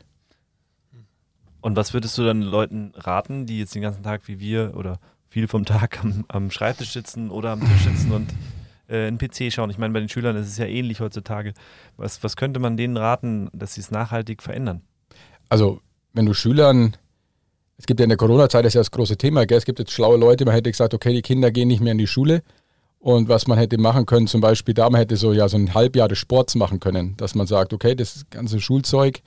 Und was würdest du dann Leuten raten, die jetzt den ganzen Tag wie wir oder viel vom Tag am, am Schreibtisch sitzen oder am Tisch sitzen und äh, einen PC schauen? Ich meine, bei den Schülern ist es ja ähnlich heutzutage. Was, was könnte man denen raten, dass sie es nachhaltig verändern? Also, wenn du Schülern, es gibt ja in der Corona-Zeit, das ist ja das große Thema, gell? es gibt jetzt schlaue Leute, man hätte gesagt, okay, die Kinder gehen nicht mehr in die Schule. Und was man hätte machen können, zum Beispiel da, man hätte so ja so ein Halbjahr des Sports machen können, dass man sagt, okay, das ganze Schulzeug,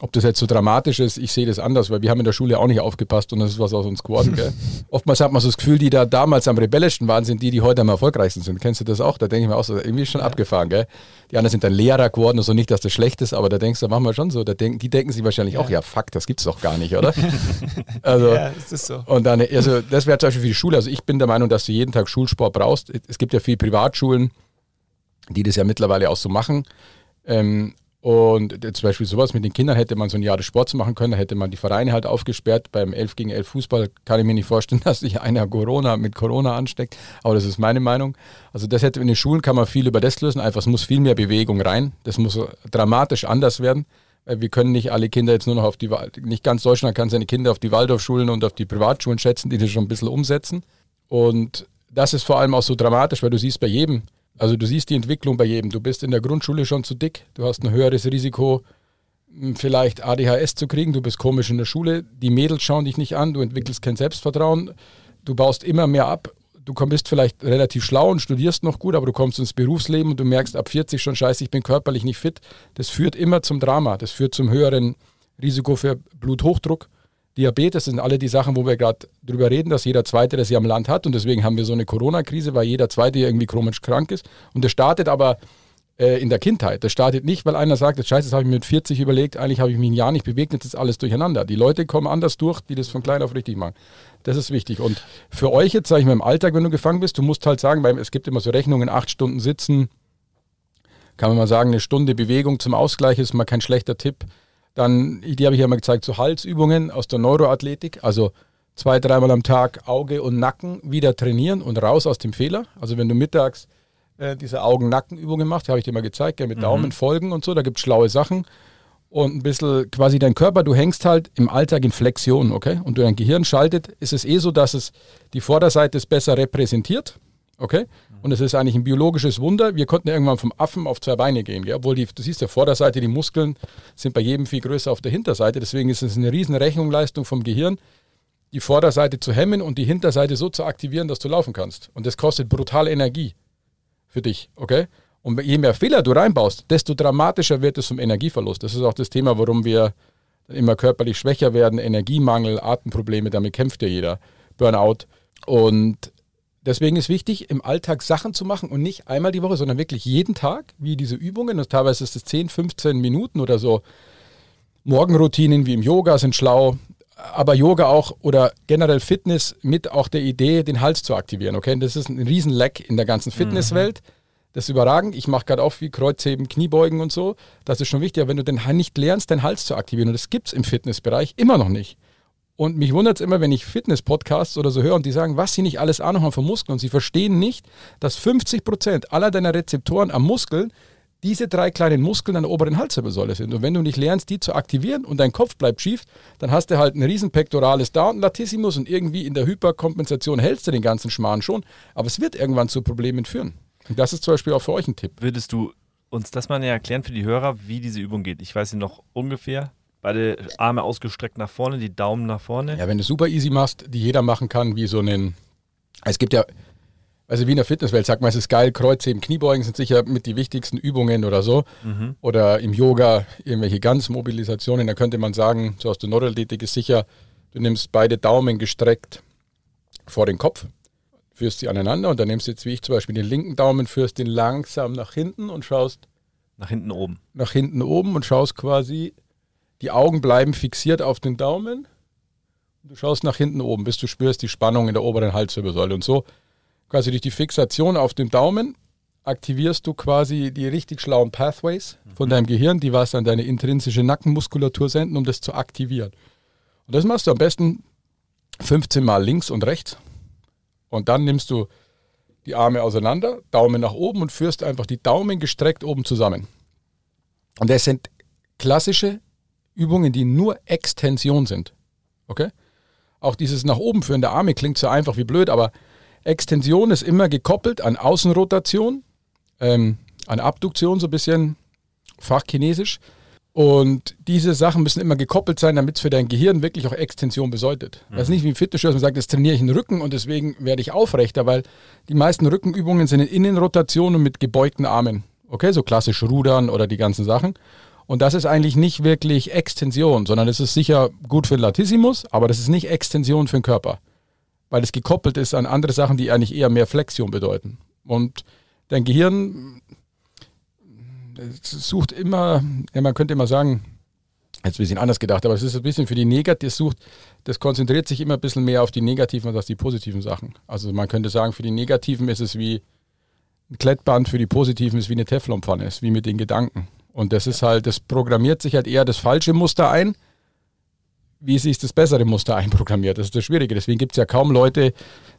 ob das jetzt so dramatisch ist, ich sehe das anders, weil wir haben in der Schule auch nicht aufgepasst und das ist was aus uns geworden. Gell? Oftmals hat man so das Gefühl, die da damals am rebellischsten waren, sind die, die heute am erfolgreichsten sind. Kennst du das auch? Da denke ich mir auch so, irgendwie ist schon ja. abgefahren. Gell? Die anderen sind dann Lehrer geworden und so nicht, dass das schlecht ist, aber da denkst du, machen wir schon so. Da denk, die denken sich wahrscheinlich ja. auch, ja fuck, das gibt's doch gar nicht, oder? also, ja, das ist so. Und dann, also das wäre zum Beispiel für die Schule. Also ich bin der Meinung, dass du jeden Tag Schulsport brauchst. Es gibt ja viele Privatschulen, die das ja mittlerweile auch so machen. Ähm, und zum Beispiel sowas mit den Kindern hätte man so ein Jahr des Sports machen können, da hätte man die Vereine halt aufgesperrt. Beim 11 gegen 11 Fußball kann ich mir nicht vorstellen, dass sich einer Corona mit Corona ansteckt, aber das ist meine Meinung. Also das hätte in den Schulen kann man viel über das lösen, einfach es muss viel mehr Bewegung rein. Das muss dramatisch anders werden. Wir können nicht alle Kinder jetzt nur noch auf die, nicht ganz Deutschland kann seine Kinder auf die Waldorfschulen und auf die Privatschulen schätzen, die das schon ein bisschen umsetzen. Und das ist vor allem auch so dramatisch, weil du siehst bei jedem, also du siehst die Entwicklung bei jedem. Du bist in der Grundschule schon zu dick, du hast ein höheres Risiko, hm, vielleicht ADHS zu kriegen, du bist komisch in der Schule, die Mädels schauen dich nicht an, du entwickelst kein Selbstvertrauen, du baust immer mehr ab, du bist vielleicht relativ schlau und studierst noch gut, aber du kommst ins Berufsleben und du merkst ab 40 schon, scheiße, ich bin körperlich nicht fit. Das führt immer zum Drama, das führt zum höheren Risiko für Bluthochdruck, Diabetes, sind alle die Sachen, wo wir gerade drüber reden, dass jeder Zweite das ja im Land hat und deswegen haben wir so eine Corona-Krise, weil jeder Zweite irgendwie chronisch krank ist und das startet aber äh, in der Kindheit. Das startet nicht, weil einer sagt, das Scheiße, das habe ich mir mit 40 überlegt, eigentlich habe ich mich ein Jahr nicht bewegt, jetzt ist alles durcheinander. Die Leute kommen anders durch, die das von klein auf richtig machen. Das ist wichtig. Und für euch jetzt, sage ich mal, im Alltag, wenn du gefangen bist, du musst halt sagen, weil es gibt immer so Rechnungen, acht Stunden sitzen, kann man mal sagen, eine Stunde Bewegung zum Ausgleich ist mal kein schlechter Tipp. Dann, die habe ich ja mal gezeigt, so Halsübungen aus der Neuroathletik. Also zwei, dreimal am Tag Auge und Nacken wieder trainieren und raus aus dem Fehler. Also wenn du mittags äh, diese Augen-Nacken-Übungen machst, habe ich dir mal gezeigt, ja, mit mhm. Daumen folgen und so, da gibt es schlaue Sachen. Und ein bisschen quasi dein Körper, du hängst halt im Alltag in Flexion, okay? Und du dein Gehirn schaltet, ist es eh so, dass es die Vorderseite ist besser repräsentiert, okay? Und es ist eigentlich ein biologisches Wunder. Wir konnten ja irgendwann vom Affen auf zwei Beine gehen. Gell? Obwohl die, du siehst ja Vorderseite, die Muskeln sind bei jedem viel größer auf der Hinterseite. Deswegen ist es eine riesen Rechnungsleistung vom Gehirn, die Vorderseite zu hemmen und die Hinterseite so zu aktivieren, dass du laufen kannst. Und das kostet brutal Energie für dich, okay? Und je mehr Fehler du reinbaust, desto dramatischer wird es zum Energieverlust. Das ist auch das Thema, warum wir immer körperlich schwächer werden, Energiemangel, Atemprobleme, damit kämpft ja jeder, Burnout. Und Deswegen ist wichtig, im Alltag Sachen zu machen und nicht einmal die Woche, sondern wirklich jeden Tag, wie diese Übungen. Und teilweise ist es 10, 15 Minuten oder so. Morgenroutinen wie im Yoga sind schlau, aber Yoga auch oder generell Fitness mit auch der Idee, den Hals zu aktivieren. Okay, das ist ein Riesenleck in der ganzen Fitnesswelt. Mhm. Das ist überragend. Ich mache gerade auch wie Kreuzheben, Kniebeugen und so. Das ist schon wichtig. Aber wenn du den nicht lernst, den Hals zu aktivieren, und das gibt es im Fitnessbereich immer noch nicht. Und mich wundert es immer, wenn ich Fitness-Podcasts oder so höre und die sagen, was sie nicht alles Ahnung haben von Muskeln. Und sie verstehen nicht, dass 50 Prozent aller deiner Rezeptoren am Muskeln diese drei kleinen Muskeln an der oberen Halswirbelsäule sind. Und wenn du nicht lernst, die zu aktivieren und dein Kopf bleibt schief, dann hast du halt ein riesen pektorales da und Latissimus und irgendwie in der Hyperkompensation hältst du den ganzen Schmarrn schon. Aber es wird irgendwann zu Problemen führen. Und das ist zum Beispiel auch für euch ein Tipp. Würdest du uns das mal erklären für die Hörer, wie diese Übung geht? Ich weiß sie noch ungefähr. Beide Arme ausgestreckt nach vorne, die Daumen nach vorne. Ja, wenn du super easy machst, die jeder machen kann, wie so einen. Es gibt ja, also wie in der Fitnesswelt sagt man, es ist geil, Kreuzheben, Kniebeugen sind sicher mit die wichtigsten Übungen oder so. Mhm. Oder im Yoga irgendwelche Ganzmobilisationen. Da könnte man sagen, so aus der Neuroathletik ist sicher, du nimmst beide Daumen gestreckt vor den Kopf, führst sie aneinander und dann nimmst du jetzt wie ich zum Beispiel den linken Daumen, führst den langsam nach hinten und schaust. Nach hinten oben. Nach hinten oben und schaust quasi die Augen bleiben fixiert auf den Daumen. Du schaust nach hinten oben, bis du spürst die Spannung in der oberen Halswirbelsäule. Und so quasi durch die Fixation auf dem Daumen aktivierst du quasi die richtig schlauen Pathways von deinem Gehirn, die was an deine intrinsische Nackenmuskulatur senden, um das zu aktivieren. Und das machst du am besten 15 Mal links und rechts. Und dann nimmst du die Arme auseinander, Daumen nach oben und führst einfach die Daumen gestreckt oben zusammen. Und das sind klassische Übungen, die nur Extension sind. Okay? Auch dieses nach oben führen der Arme klingt so einfach wie blöd, aber Extension ist immer gekoppelt an Außenrotation, ähm, an Abduktion, so ein bisschen fachchinesisch. Und diese Sachen müssen immer gekoppelt sein, damit es für dein Gehirn wirklich auch Extension bedeutet. Mhm. Das ist nicht wie im Fitnessstudio, dass man sagt, jetzt trainiere ich den Rücken und deswegen werde ich aufrechter, weil die meisten Rückenübungen sind in Innenrotation und mit gebeugten Armen. Okay, so klassisch Rudern oder die ganzen Sachen. Und das ist eigentlich nicht wirklich Extension, sondern es ist sicher gut für den Latissimus, aber das ist nicht Extension für den Körper. Weil es gekoppelt ist an andere Sachen, die eigentlich eher mehr Flexion bedeuten. Und dein Gehirn sucht immer, ja, man könnte immer sagen, jetzt ein bisschen anders gedacht, aber es ist ein bisschen für die Negativen, sucht, das konzentriert sich immer ein bisschen mehr auf die negativen als auf die positiven Sachen. Also man könnte sagen, für die negativen ist es wie ein Klettband, für die positiven ist wie eine Teflonpfanne, ist wie mit den Gedanken. Und das ist halt, das programmiert sich halt eher das falsche Muster ein, wie sich das bessere Muster einprogrammiert. Das ist das Schwierige. Deswegen gibt es ja kaum Leute,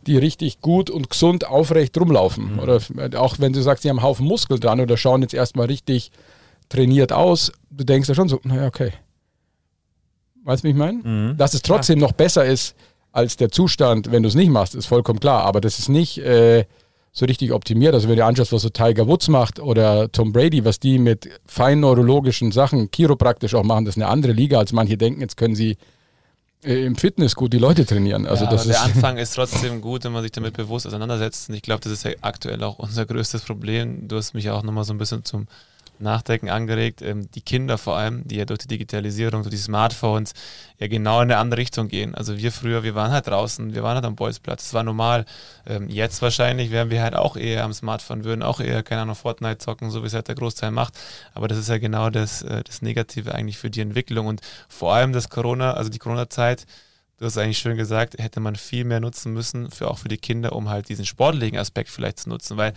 die richtig gut und gesund aufrecht rumlaufen. Mhm. Oder auch wenn du sagst, sie haben einen Haufen Muskeln dran oder schauen jetzt erstmal richtig trainiert aus, du denkst ja schon so, naja, okay. Weißt du, wie ich meine? Mhm. Dass es trotzdem ja. noch besser ist als der Zustand, wenn du es nicht machst, ist vollkommen klar. Aber das ist nicht, äh, so richtig optimiert. Also wenn du anschaust, was so Tiger Woods macht oder Tom Brady, was die mit fein neurologischen Sachen chiropraktisch auch machen, das ist eine andere Liga, als manche denken, jetzt können sie äh, im Fitness gut die Leute trainieren. Also ja, das der Anfang ist trotzdem gut, wenn man sich damit bewusst auseinandersetzt. Und ich glaube, das ist ja aktuell auch unser größtes Problem. Du hast mich ja auch nochmal so ein bisschen zum Nachdenken angeregt. Ähm, die Kinder vor allem, die ja durch die Digitalisierung, durch die Smartphones ja genau in eine andere Richtung gehen. Also wir früher, wir waren halt draußen, wir waren halt am Bolzplatz, das war normal. Ähm, jetzt wahrscheinlich wären wir halt auch eher am Smartphone, würden auch eher, keine Ahnung, Fortnite zocken, so wie es halt der Großteil macht. Aber das ist ja genau das, äh, das Negative eigentlich für die Entwicklung und vor allem das Corona, also die Corona-Zeit, du hast eigentlich schön gesagt, hätte man viel mehr nutzen müssen, für auch für die Kinder, um halt diesen sportlichen Aspekt vielleicht zu nutzen, weil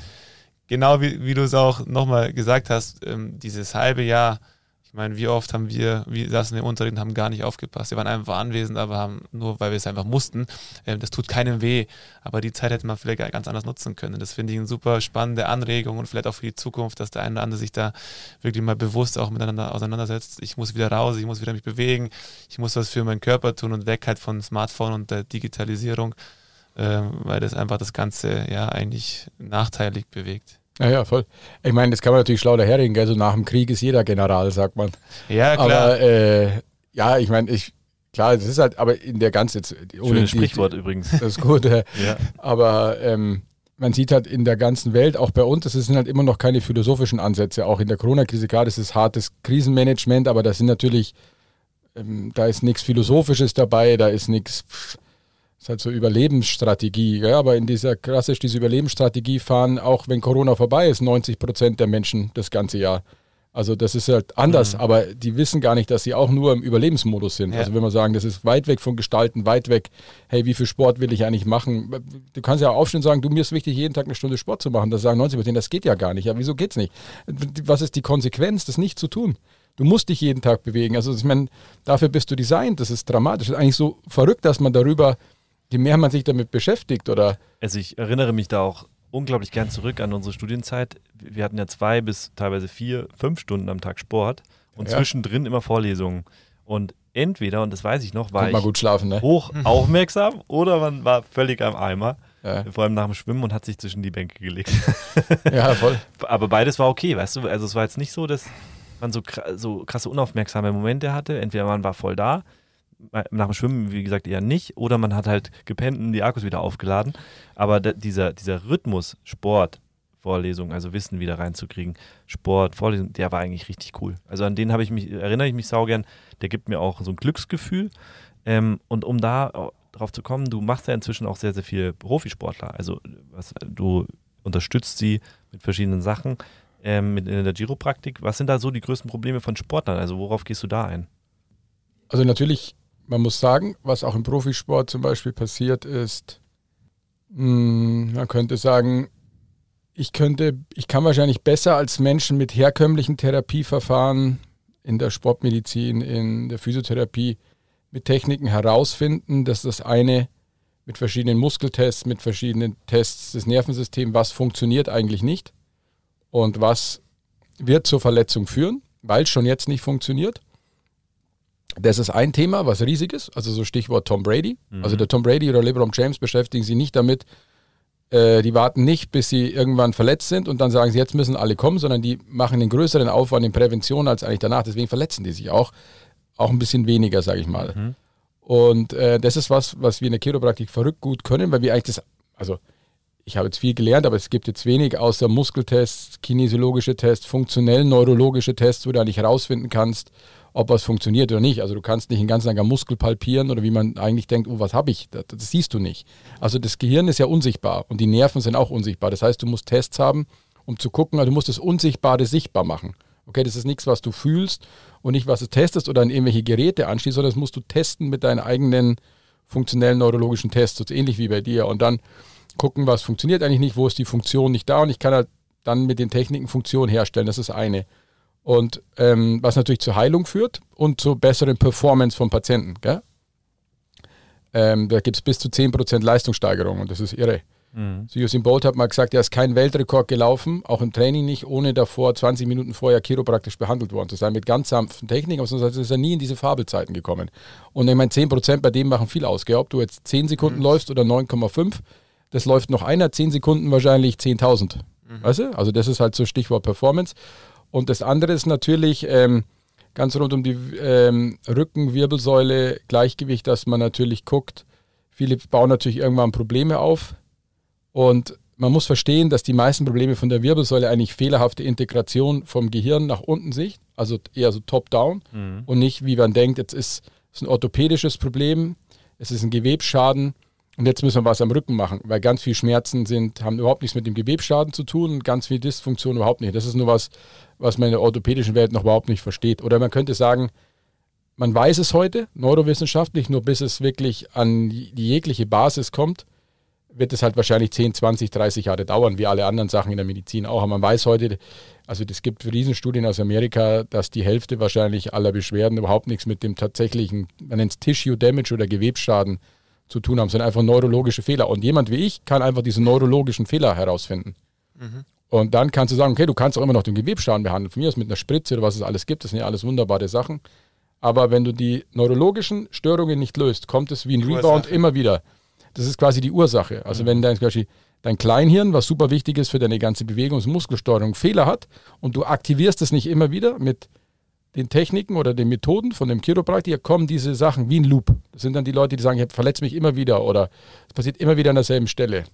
genau wie, wie du es auch nochmal gesagt hast, ähm, dieses halbe Jahr, ich meine, wie oft haben wir, wie saßen wir im Unterricht und haben gar nicht aufgepasst. Wir waren einfach anwesend, aber haben nur, weil wir es einfach mussten. Ähm, das tut keinem weh, aber die Zeit hätte man vielleicht ganz anders nutzen können. Das finde ich eine super spannende Anregung und vielleicht auch für die Zukunft, dass der eine oder andere sich da wirklich mal bewusst auch miteinander auseinandersetzt. Ich muss wieder raus, ich muss wieder mich bewegen, ich muss was für meinen Körper tun und weg halt von Smartphone und der Digitalisierung, äh, weil das einfach das Ganze ja eigentlich nachteilig bewegt. Ja, ja, voll. Ich meine, das kann man natürlich schlau daherregen, gell? So nach dem Krieg ist jeder General, sagt man. Ja, klar. Aber äh, ja, ich meine, ich, klar, das ist halt, aber in der ganzen. Schönes Sprichwort übrigens. Das ist gut. Äh, ja. Aber ähm, man sieht halt in der ganzen Welt, auch bei uns, das sind halt immer noch keine philosophischen Ansätze. Auch in der Corona-Krise, klar, das ist hartes Krisenmanagement, aber das sind natürlich, ähm, da ist nichts Philosophisches dabei, da ist nichts ist halt so Überlebensstrategie. Ja? Aber in dieser klassisch diese Überlebensstrategie fahren, auch wenn Corona vorbei ist, 90 Prozent der Menschen das ganze Jahr. Also das ist halt anders, mhm. aber die wissen gar nicht, dass sie auch nur im Überlebensmodus sind. Ja. Also wenn wir sagen, das ist weit weg von Gestalten, weit weg, hey, wie viel Sport will ich eigentlich machen? Du kannst ja aufstehen und sagen, du, mir ist wichtig, jeden Tag eine Stunde Sport zu machen. Das sagen 90 Prozent, das geht ja gar nicht. Ja, wieso geht's nicht? Was ist die Konsequenz, das nicht zu tun? Du musst dich jeden Tag bewegen. Also ich meine, dafür bist du designt. Das ist dramatisch. Das ist eigentlich so verrückt, dass man darüber je mehr man sich damit beschäftigt, oder? Also ich erinnere mich da auch unglaublich gern zurück an unsere Studienzeit. Wir hatten ja zwei bis teilweise vier, fünf Stunden am Tag Sport und ja. zwischendrin immer Vorlesungen. Und entweder, und das weiß ich noch, war ich gut schlafen, ne? hoch aufmerksam oder man war völlig am Eimer. Ja. Vor allem nach dem Schwimmen und hat sich zwischen die Bänke gelegt. ja, voll. Aber beides war okay, weißt du? Also es war jetzt nicht so, dass man so, so krasse unaufmerksame Momente hatte. Entweder man war voll da nach dem Schwimmen, wie gesagt, eher nicht. Oder man hat halt gepennt und die Akkus wieder aufgeladen. Aber dieser, dieser Rhythmus, Sport, Vorlesung, also Wissen wieder reinzukriegen, Sport, Vorlesung, der war eigentlich richtig cool. Also an den habe ich mich, erinnere ich mich saugern, der gibt mir auch so ein Glücksgefühl. Ähm, und um da drauf zu kommen, du machst ja inzwischen auch sehr, sehr viele Profisportler. Also was, du unterstützt sie mit verschiedenen Sachen, ähm, in der Giropraktik. Was sind da so die größten Probleme von Sportlern? Also worauf gehst du da ein? Also natürlich man muss sagen, was auch im Profisport zum Beispiel passiert ist, mh, hm, man könnte sagen, ich könnte, ich kann wahrscheinlich besser als Menschen mit herkömmlichen Therapieverfahren in der Sportmedizin, in der Physiotherapie mit Techniken herausfinden, dass das eine mit verschiedenen Muskeltests, mit verschiedenen Tests des Nervensystems, was funktioniert eigentlich nicht und was wird zur Verletzung führen, weil es schon jetzt nicht funktioniert. Das ist ein Thema, was riesig ist, also so Stichwort Tom Brady. Mhm. Also der Tom Brady oder LeBron James beschäftigen sich nicht damit, äh, die warten nicht, bis sie irgendwann verletzt sind und dann sagen sie, jetzt müssen alle kommen, sondern die machen den größeren Aufwand in Prävention als eigentlich danach. Deswegen verletzen die sich auch, auch ein bisschen weniger, sage ich mal. Mhm. Und äh, das ist was, was wir in der Chiropraktik verrückt gut können, weil wir eigentlich das, also ich habe jetzt viel gelernt, aber es gibt jetzt wenig außer Muskeltests, kinesiologische Tests, funktionell neurologische Tests, wo du eigentlich herausfinden kannst, ob was funktioniert oder nicht. Also du kannst nicht einen ganz langen Muskel palpieren oder wie man eigentlich denkt, oh, was habe ich? Das, das, siehst du nicht. Also das Gehirn ist ja unsichtbar und die Nerven sind auch unsichtbar. Das heißt, du musst Tests haben, um zu gucken, also du musst das Unsichtbare sichtbar machen. Okay, das ist nichts, was du fühlst und nicht, was du testest oder an irgendwelche Geräte anschließt, sondern das musst du testen mit deinen eigenen funktionellen neurologischen Tests, so ähnlich wie bei dir. Und dann gucken, was funktioniert eigentlich nicht, wo ist die Funktion nicht da und ich kann halt dann mit den Techniken Funktion herstellen. Das ist eine. Und ähm, was natürlich zur Heilung führt und zur besseren Performance von Patienten. Ähm, da gibt es bis zu 10% Leistungssteigerung und das ist irre. Mhm. So Usain Bolt hat mal gesagt, er ist kein Weltrekord gelaufen, auch im Training nicht, ohne davor 20 Minuten vorher chiropraktisch behandelt worden zu sein, mit ganz sanften Techniken, aber sonst ist er nie in diese Fabelzeiten gekommen. Und ich meine, 10% bei dem machen viel aus. Gell? Ob du jetzt 10 Sekunden mhm. läufst oder 9,5, das läuft noch einer, 10 Sekunden wahrscheinlich 10.000. Mhm. Weißt du? Also das ist halt so Stichwort Performance. Und das andere ist natürlich ähm, ganz rund um die ähm, Rückenwirbelsäule Gleichgewicht, dass man natürlich guckt. Viele bauen natürlich irgendwann Probleme auf und man muss verstehen, dass die meisten Probleme von der Wirbelsäule eigentlich fehlerhafte Integration vom Gehirn nach unten sich, also eher so top-down mhm. und nicht, wie man denkt, jetzt ist es ein orthopädisches Problem, es ist ein Gewebsschaden und jetzt müssen wir was am Rücken machen, weil ganz viel Schmerzen sind, haben überhaupt nichts mit dem Gewebsschaden zu tun und ganz viel Dysfunktion überhaupt nicht. Das ist nur was, was man in der orthopädischen Welt noch überhaupt nicht versteht. Oder man könnte sagen, man weiß es heute, neurowissenschaftlich, nur bis es wirklich an die jegliche Basis kommt, wird es halt wahrscheinlich 10, 20, 30 Jahre dauern, wie alle anderen Sachen in der Medizin auch. Aber man weiß heute, also es gibt Riesenstudien aus Amerika, dass die Hälfte wahrscheinlich aller Beschwerden überhaupt nichts mit dem tatsächlichen, man nennt es Tissue Damage oder Gewebsschaden zu tun haben, sondern einfach neurologische Fehler. Und jemand wie ich kann einfach diese neurologischen Fehler herausfinden. Mhm. Und dann kannst du sagen, okay, du kannst auch immer noch den Gewebsschaden behandeln. Von mir aus mit einer Spritze oder was es alles gibt, das sind ja alles wunderbare Sachen. Aber wenn du die neurologischen Störungen nicht löst, kommt es wie ein Rebound immer wieder. Das ist quasi die Ursache. Also mhm. wenn dein, dein Kleinhirn, was super wichtig ist für deine ganze Bewegungs- und Muskelsteuerung, Fehler hat und du aktivierst es nicht immer wieder mit den Techniken oder den Methoden von dem Chiropraktiker, kommen diese Sachen wie ein Loop. Das sind dann die Leute, die sagen, ich verletze mich immer wieder oder es passiert immer wieder an derselben Stelle.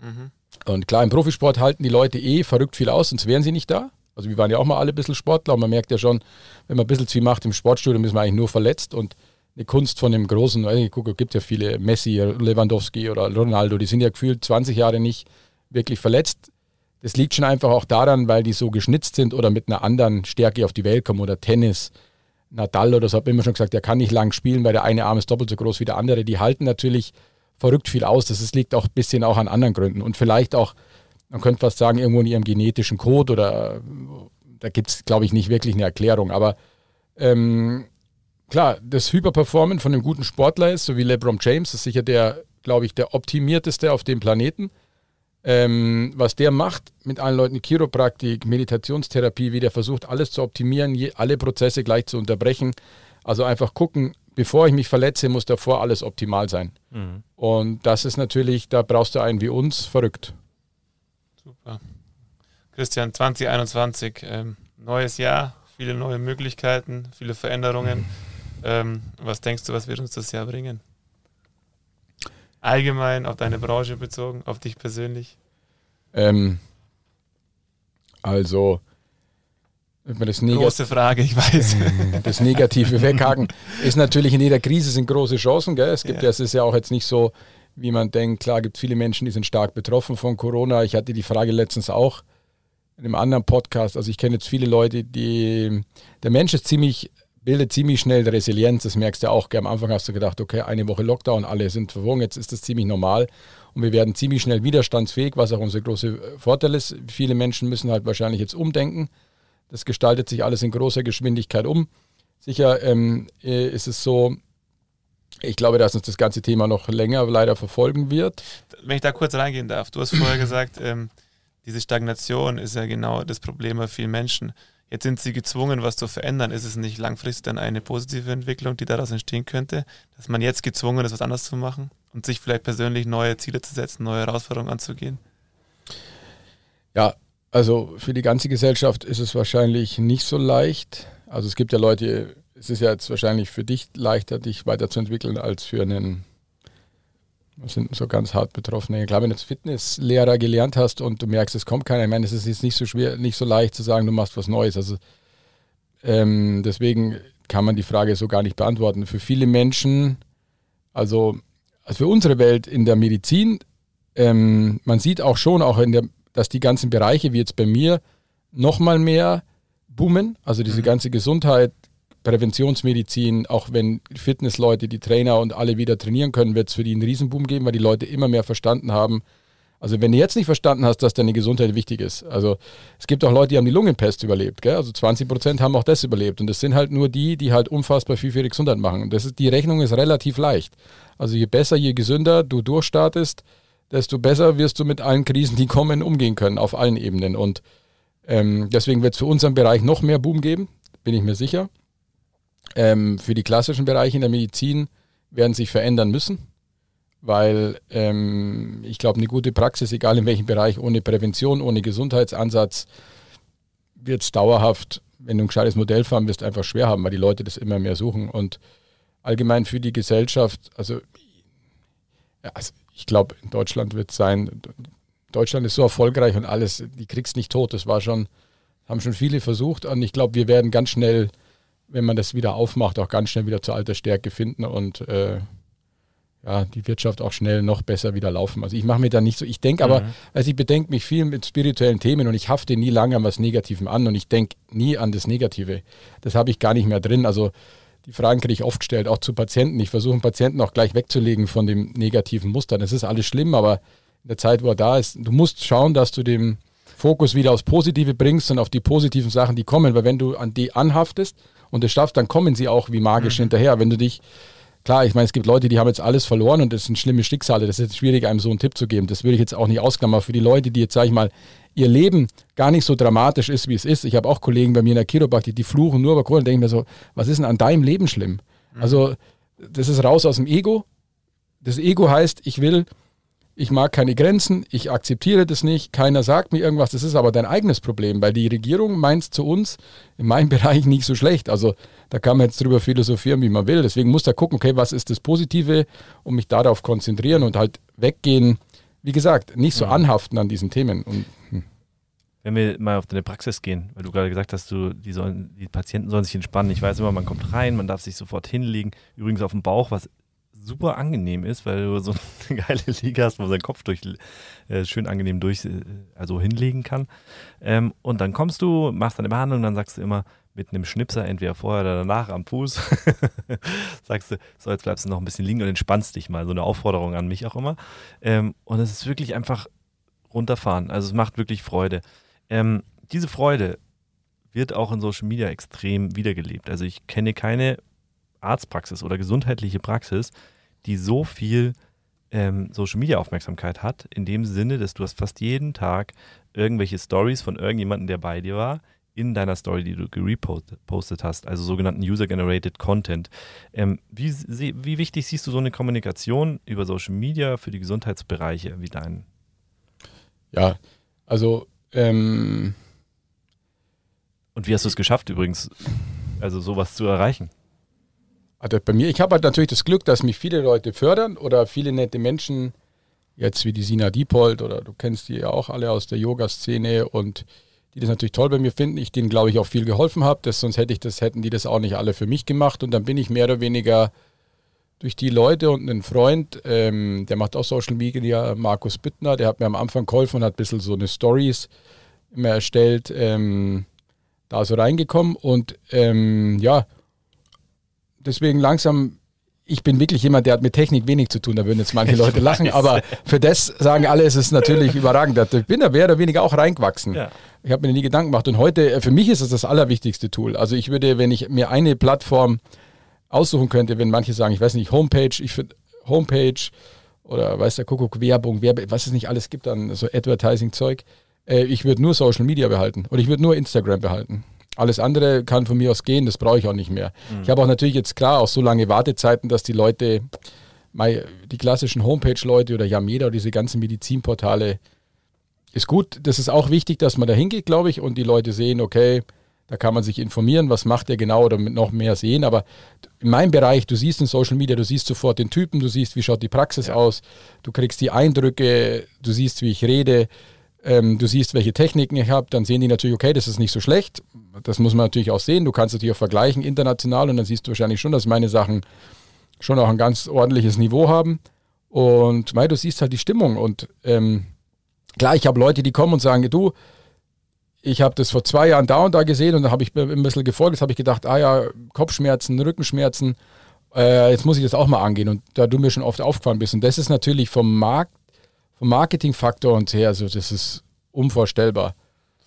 Mhm. Und klar, im Profisport halten die Leute eh verrückt viel aus, sonst wären sie nicht da. Also wir waren ja auch mal alle ein bisschen Sportler und man merkt ja schon, wenn man ein bisschen zu viel macht im Sportstudio, ist man eigentlich nur verletzt und eine Kunst von dem großen, ich gucke, es gibt ja viele, Messi, Lewandowski oder Ronaldo, die sind ja gefühlt 20 Jahre nicht wirklich verletzt. Das liegt schon einfach auch daran, weil die so geschnitzt sind oder mit einer anderen Stärke auf die Welt kommen oder Tennis. Nadal oder so, habe immer schon gesagt, der kann nicht lang spielen, weil der eine Arm ist doppelt so groß wie der andere. Die halten natürlich verrückt viel aus. Das liegt auch ein bisschen auch an anderen Gründen und vielleicht auch, man könnte fast sagen, irgendwo in ihrem genetischen Code oder da gibt es, glaube ich, nicht wirklich eine Erklärung. Aber ähm, klar, das Hyperperformen von einem guten Sportler ist, so wie LeBron James, ist sicher der, glaube ich, der optimierteste auf dem Planeten. Ähm, was der macht mit allen Leuten, Chiropraktik, Meditationstherapie, wie der versucht, alles zu optimieren, je, alle Prozesse gleich zu unterbrechen. Also einfach gucken, bevor ich mich verletze, muss davor alles optimal sein. Mhm. Und das ist natürlich, da brauchst du einen wie uns, verrückt. Super. Christian, 2021, ähm, neues Jahr, viele neue Möglichkeiten, viele Veränderungen. Mhm. Ähm, was denkst du, was wird uns das Jahr bringen? Allgemein auf deine Branche bezogen, auf dich persönlich? Ähm, also, das große Frage, ich weiß. Das Negative weghaken ist natürlich in jeder Krise sind große Chancen. Gell? Es gibt ja. ja, es ist ja auch jetzt nicht so, wie man denkt. Klar, gibt es viele Menschen, die sind stark betroffen von Corona. Ich hatte die Frage letztens auch in einem anderen Podcast. Also ich kenne jetzt viele Leute, die der Mensch ist ziemlich bildet ziemlich schnell Resilienz. Das merkst du auch. Am Anfang hast du gedacht, okay, eine Woche Lockdown, alle sind verwogen. Jetzt ist das ziemlich normal und wir werden ziemlich schnell widerstandsfähig, was auch unser großer Vorteil ist. Viele Menschen müssen halt wahrscheinlich jetzt umdenken. Das gestaltet sich alles in großer Geschwindigkeit um. Sicher ähm, äh, ist es so, ich glaube, dass uns das ganze Thema noch länger leider verfolgen wird. Wenn ich da kurz reingehen darf, du hast vorher gesagt, ähm, diese Stagnation ist ja genau das Problem bei vielen Menschen. Jetzt sind sie gezwungen, was zu verändern. Ist es nicht langfristig dann eine positive Entwicklung, die daraus entstehen könnte, dass man jetzt gezwungen ist, was anderes zu machen und sich vielleicht persönlich neue Ziele zu setzen, neue Herausforderungen anzugehen? Ja, also für die ganze Gesellschaft ist es wahrscheinlich nicht so leicht. Also es gibt ja Leute, es ist ja jetzt wahrscheinlich für dich leichter, dich weiterzuentwickeln, als für einen sind so ganz hart Betroffene. Klar, wenn du als Fitnesslehrer gelernt hast und du merkst, es kommt keiner, ich meine, es ist jetzt nicht so schwer, nicht so leicht zu sagen, du machst was Neues. Also ähm, deswegen kann man die Frage so gar nicht beantworten. Für viele Menschen, also, also für unsere Welt in der Medizin, ähm, man sieht auch schon, auch in der, dass die ganzen Bereiche, wie jetzt bei mir, nochmal mehr boomen. Also diese mhm. ganze Gesundheit, Präventionsmedizin, auch wenn Fitnessleute, die Trainer und alle wieder trainieren können, wird es für die einen Riesenboom geben, weil die Leute immer mehr verstanden haben. Also wenn du jetzt nicht verstanden hast, dass deine Gesundheit wichtig ist. Also es gibt auch Leute, die haben die Lungenpest überlebt. Gell? Also 20 Prozent haben auch das überlebt. Und das sind halt nur die, die halt unfassbar viel für ihre Gesundheit machen. Das ist, die Rechnung ist relativ leicht. Also je besser, je gesünder du durchstartest, desto besser wirst du mit allen Krisen, die kommen, umgehen können, auf allen Ebenen. Und ähm, deswegen wird es für unseren Bereich noch mehr Boom geben, bin ich mir sicher. Ähm, für die klassischen Bereiche in der Medizin werden sich verändern müssen, weil ähm, ich glaube, eine gute Praxis, egal in welchem Bereich, ohne Prävention, ohne Gesundheitsansatz, wird es dauerhaft, wenn du ein gescheites Modell fahren wirst, einfach schwer haben, weil die Leute das immer mehr suchen. Und allgemein für die Gesellschaft, also, ja, also ich glaube, in Deutschland wird es sein, Deutschland ist so erfolgreich und alles, die kriegst nicht tot. Das war schon, haben schon viele versucht und ich glaube, wir werden ganz schnell, wenn man das wieder aufmacht, auch ganz schnell wieder zur alter Stärke finden und äh, ja, die Wirtschaft auch schnell noch besser wieder laufen. Also ich mache mir da nicht so, ich denke aber, mhm. also ich bedenke mich viel mit spirituellen Themen und ich hafte nie lange an was Negativem an und ich denke nie an das Negative. Das habe ich gar nicht mehr drin. Also die Fragen kriege ich oft gestellt, auch zu Patienten. Ich versuche Patienten auch gleich wegzulegen von dem negativen Muster. Das ist alles schlimm, aber in der Zeit, wo er da ist, du musst schauen, dass du den Fokus wieder aufs Positive bringst und auf die positiven Sachen, die kommen, weil wenn du an die anhaftest und es schaffst, dann kommen sie auch wie magisch mhm. hinterher. Wenn du dich Klar, ich meine, es gibt Leute, die haben jetzt alles verloren und das sind schlimme Schicksale. Das ist jetzt schwierig, einem so einen Tipp zu geben. Das würde ich jetzt auch nicht ausklammern. Für die Leute, die jetzt, sage ich mal, ihr Leben gar nicht so dramatisch ist, wie es ist. Ich habe auch Kollegen bei mir in der Chiropraktik, die fluchen nur über Kohle und denken mir so, was ist denn an deinem Leben schlimm? Mhm. Also, das ist raus aus dem Ego. Das Ego heißt, ich will ich mag keine Grenzen, ich akzeptiere das nicht, keiner sagt mir irgendwas, das ist aber dein eigenes Problem, weil die Regierung meint zu uns in meinem Bereich nicht so schlecht. Also da kann man jetzt drüber philosophieren, wie man will. Deswegen muss da gucken, okay, was ist das Positive und mich darauf konzentrieren und halt weggehen, wie gesagt, nicht so mhm. anhaften an diesen Themen. Und, hm. Wenn wir mal auf deine Praxis gehen, weil du gerade gesagt hast, du, die, sollen, die Patienten sollen sich entspannen. Ich weiß immer, man kommt rein, man darf sich sofort hinlegen. Übrigens auf dem Bauch, was super angenehm ist, weil du so eine geile Liege hast, wo sein Kopf durch, äh, schön angenehm durch, äh, also hinlegen kann. Ähm, und dann kommst du, machst deine Behandlung, dann sagst du immer mit einem Schnipser, entweder vorher oder danach am Fuß, sagst du, so jetzt bleibst du noch ein bisschen liegen und entspannst dich mal. So eine Aufforderung an mich auch immer. Ähm, und es ist wirklich einfach runterfahren. Also es macht wirklich Freude. Ähm, diese Freude wird auch in Social Media extrem wiedergelebt. Also ich kenne keine Arztpraxis oder gesundheitliche Praxis, die so viel ähm, Social Media Aufmerksamkeit hat, in dem Sinne, dass du hast fast jeden Tag irgendwelche Stories von irgendjemandem, der bei dir war, in deiner Story, die du gerepostet hast, also sogenannten User-Generated Content. Ähm, wie, wie wichtig siehst du so eine Kommunikation über Social Media für die Gesundheitsbereiche wie deinen? Ja, also ähm und wie hast du es geschafft übrigens, also sowas zu erreichen? Also bei mir, ich habe halt natürlich das Glück, dass mich viele Leute fördern oder viele nette Menschen, jetzt wie die Sina Diepold oder du kennst die ja auch alle aus der Yoga-Szene und die das natürlich toll bei mir finden. Ich denen, glaube ich, auch viel geholfen habe. Sonst hätte ich das, hätten die das auch nicht alle für mich gemacht. Und dann bin ich mehr oder weniger durch die Leute und einen Freund, ähm, der macht auch Social Media, Markus Bittner, der hat mir am Anfang geholfen und hat ein bisschen so eine Stories immer erstellt, ähm, da so reingekommen. Und ähm, ja, deswegen langsam, ich bin wirklich jemand, der hat mit Technik wenig zu tun, da würden jetzt manche Leute lachen, aber für das sagen alle, es ist natürlich überragend. Ich bin da mehr oder weniger auch reingewachsen. Ja. Ich habe mir nie Gedanken gemacht und heute, äh, für mich ist es das allerwichtigste Tool. Also ich würde, wenn ich mir eine Plattform aussuchen könnte, wenn manche sagen, ich weiß nicht, Homepage, ich finde Homepage oder weiß der Kuckuck, Werbung, Werbe, was es nicht alles gibt an so Advertising-Zeug, äh, ich würde nur Social Media behalten oder ich würde nur Instagram behalten. Alles andere kann von mir aus gehen, das brauche ich auch nicht mehr. Mhm. Ich habe auch natürlich jetzt klar auch so lange Wartezeiten, dass die Leute, die klassischen Homepage-Leute oder Yameda oder diese ganzen Medizinportale, ist gut. Das ist auch wichtig, dass man da hingeht, glaube ich, und die Leute sehen, okay, da kann man sich informieren, was macht der genau oder noch mehr sehen. Aber in meinem Bereich, du siehst in Social Media, du siehst sofort den Typen, du siehst, wie schaut die Praxis ja. aus, du kriegst die Eindrücke, du siehst, wie ich rede, ähm, du siehst, welche Techniken ich habe, dann sehen die natürlich, okay, das ist nicht so schlecht. Das muss man natürlich auch sehen. Du kannst natürlich auch vergleichen international und dann siehst du wahrscheinlich schon, dass meine Sachen schon auch ein ganz ordentliches Niveau haben. Und mei, du siehst halt die Stimmung. Und ähm, klar, ich habe Leute, die kommen und sagen, du, ich habe das vor zwei Jahren da und da gesehen und dann habe ich ein bisschen gefolgt. Jetzt habe ich gedacht, ah ja, Kopfschmerzen, Rückenschmerzen, äh, jetzt muss ich das auch mal angehen. Und da du mir schon oft aufgefallen bist. Und das ist natürlich vom Markt vom Marketingfaktor und her, also das ist unvorstellbar.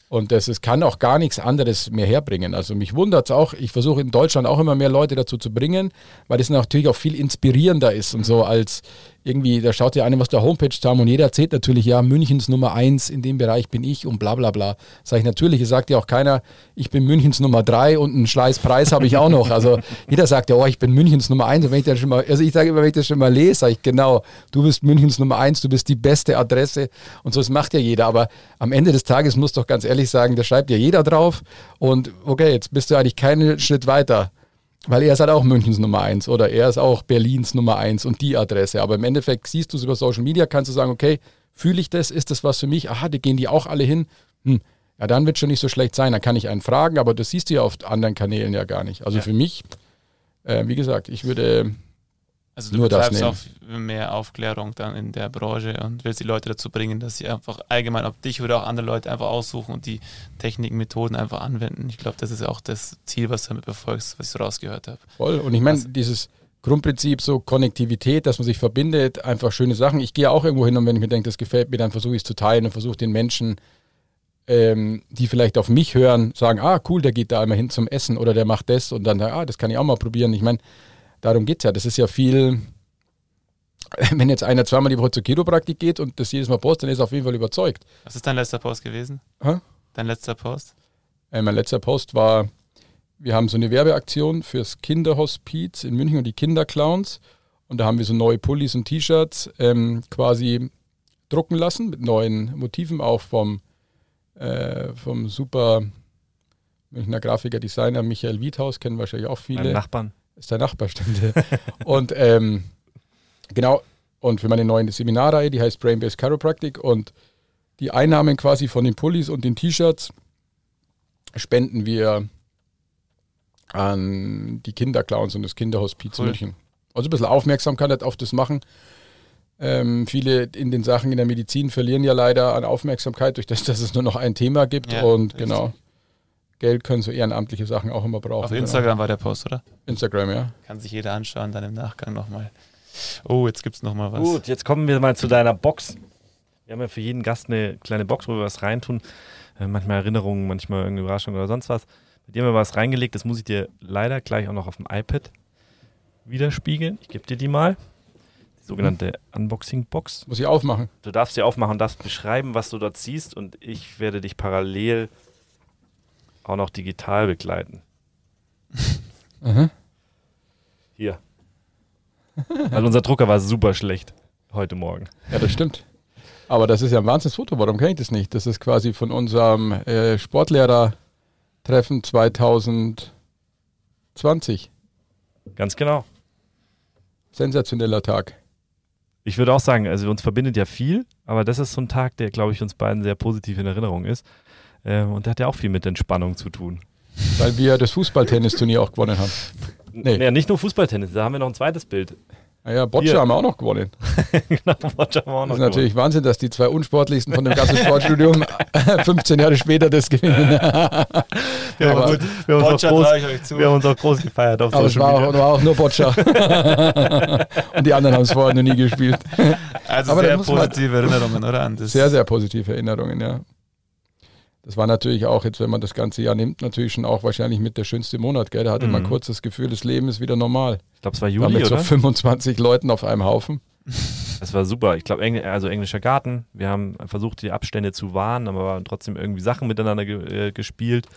Und das ist, kann auch gar nichts anderes mehr herbringen. Also mich wundert es auch, ich versuche in Deutschland auch immer mehr Leute dazu zu bringen, weil das natürlich auch viel inspirierender ist und so als irgendwie, da schaut ja einer was der Homepage haben und jeder erzählt natürlich, ja, Münchens Nummer eins in dem Bereich bin ich und bla bla bla. Sag ich natürlich, es sagt ja auch keiner, ich bin Münchens Nummer drei und einen Schleißpreis habe ich auch noch. Also jeder sagt ja, oh, ich bin Münchens Nummer eins. Und wenn ich das schon mal, also ich sage immer, wenn ich das schon mal lese, sage ich genau, du bist Münchens Nummer eins, du bist die beste Adresse und so, das macht ja jeder. Aber am Ende des Tages muss doch ganz ehrlich sagen, da schreibt ja jeder drauf und okay, jetzt bist du eigentlich keinen Schritt weiter. Weil er ist halt auch Münchens Nummer eins oder er ist auch Berlins Nummer eins und die Adresse. Aber im Endeffekt siehst du es über Social Media, kannst du sagen, okay, Fühle ich das? Ist das was für mich? Aha, da gehen die auch alle hin. Hm, ja, dann wird schon nicht so schlecht sein. Dann kann ich einen fragen, aber das siehst du ja auf anderen Kanälen ja gar nicht. Also Ja. für mich, äh, wie gesagt, ich würde Also du Nur das betreibst nehmen. auch mehr Aufklärung dann in der Branche und willst die Leute dazu bringen, dass sie einfach allgemein, ob dich oder auch andere Leute einfach aussuchen und die Techniken, Methoden einfach anwenden. Ich glaube, das ist auch das Ziel, was du damit befolgst, was ich so rausgehört habe. Voll. Und ich meine, Was- dieses Grundprinzip, so Konnektivität, dass man sich verbindet, einfach schöne Sachen. Ich gehe auch irgendwo hin und wenn ich mir denke, das gefällt mir, dann versuche ich es zu teilen und versuche den Menschen, ähm, die vielleicht auf mich hören, sagen, ah, cool, der geht da einmal hin zum Essen oder der macht das und dann, ah, das kann ich auch mal probieren. Ich meine, darum geht es ja. Das ist ja viel, wenn jetzt einer zweimal die Woche zur Chiropraktik geht und das jedes Mal postet, dann ist er auf jeden Fall überzeugt. Was ist dein letzter Post gewesen? Hä? Dein letzter Post? Äh, mein letzter Post war, wir haben so eine Werbeaktion fürs Kinderhospiz in München und die Kinderclowns. Und da haben wir so neue Pullis und T-Shirts ähm, quasi drucken lassen mit neuen Motiven, auch vom, äh, vom super Münchner Grafiker, Designer Michael Wiethaus, kennen wahrscheinlich auch viele. Nachbarn. Ist der Nachbar, stimmt. und ähm, genau, und für meine neue Seminarreihe, die heißt Brain-Based Chiropractic und die Einnahmen quasi von den Pullis und den T-Shirts spenden wir an die Kinderclowns und das Kinderhospiz Cool. München. Also ein bisschen Aufmerksamkeit auf das machen. Ähm, viele in den Sachen in der Medizin verlieren ja leider an Aufmerksamkeit, durch das, dass es nur noch ein Thema gibt. Ja, und richtig. genau, Geld können so ehrenamtliche Sachen auch immer brauchen. Auf genau. Instagram war der Post, oder? Instagram, ja. Kann sich jeder anschauen, dann im Nachgang nochmal. Oh, jetzt gibt es nochmal was. Gut, jetzt kommen wir mal zu deiner Box. Wir haben ja für jeden Gast eine kleine Box, wo wir was reintun. Äh, manchmal Erinnerungen, manchmal irgendeine Überraschung oder sonst was. Mit dir haben wir was reingelegt, das muss ich dir leider gleich auch noch auf dem iPad widerspiegeln. Ich gebe dir die mal. Die sogenannte Unboxing-Box. Muss ich aufmachen. Du darfst sie aufmachen, darfst beschreiben, was du dort siehst und ich werde dich parallel auch noch digital begleiten. Hier. Weil unser Drucker war super schlecht heute Morgen. Ja, das stimmt. Aber das ist ja ein Wahnsinnsfoto. Warum kenne ich das nicht? Das ist quasi von unserem äh, Sportlehrertreffen 2020. Ganz genau. Sensationeller Tag. Ich würde auch sagen, also uns verbindet ja viel, aber das ist so ein Tag, der, glaube ich, uns beiden sehr positiv in Erinnerung ist. Ähm, und der hat ja auch viel mit Entspannung zu tun. Weil wir das Fußballtennisturnier auch gewonnen haben. Nee. Ja, nicht nur Fußballtennis, da haben wir noch ein zweites Bild. Naja, Boccia Hier. haben wir auch noch gewonnen. genau, Roger haben wir auch Das noch ist natürlich Wahnsinn, dass die zwei unsportlichsten von dem ganzen Sportstudium 15 Jahre später das gewinnen. Wir haben, Aber- uns, wir, haben Boccia auch groß, trage ich euch zu. wir haben uns auch groß gefeiert auf Aber es war Media. auch, war auch nur Boccia. Und die anderen haben es vorher noch nie gespielt. Also Aber da sehr positive Erinnerungen, oder? An das Sehr, sehr positive Erinnerungen, ja. Das war natürlich auch, jetzt wenn man das ganze Jahr nimmt, natürlich schon auch wahrscheinlich mit der schönste Monat, gell? Da hatte man Mhm. kurz das Gefühl, das Leben ist wieder normal. Ich glaube, es war War Juli, mit so oder? 25 Leuten auf einem Haufen. Das war super. Ich glaube, Engl also englischer Garten. Wir haben versucht, die Abstände zu wahren, aber haben trotzdem irgendwie Sachen miteinander ge äh, gespielt.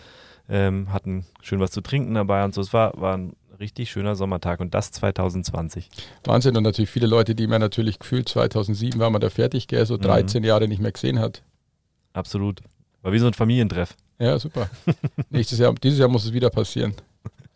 Ähm, hatten schön was zu trinken dabei und so. Es war, war ein richtig schöner Sommertag und das 2020. Wahnsinn. Und natürlich viele Leute, die man natürlich gefühlt 2007 war man da fertig, gell? So Mhm. 13 Jahre nicht mehr gesehen hat. Absolut. War wie so ein Familientreff. Ja, super. Nächstes Jahr, dieses Jahr muss es wieder passieren.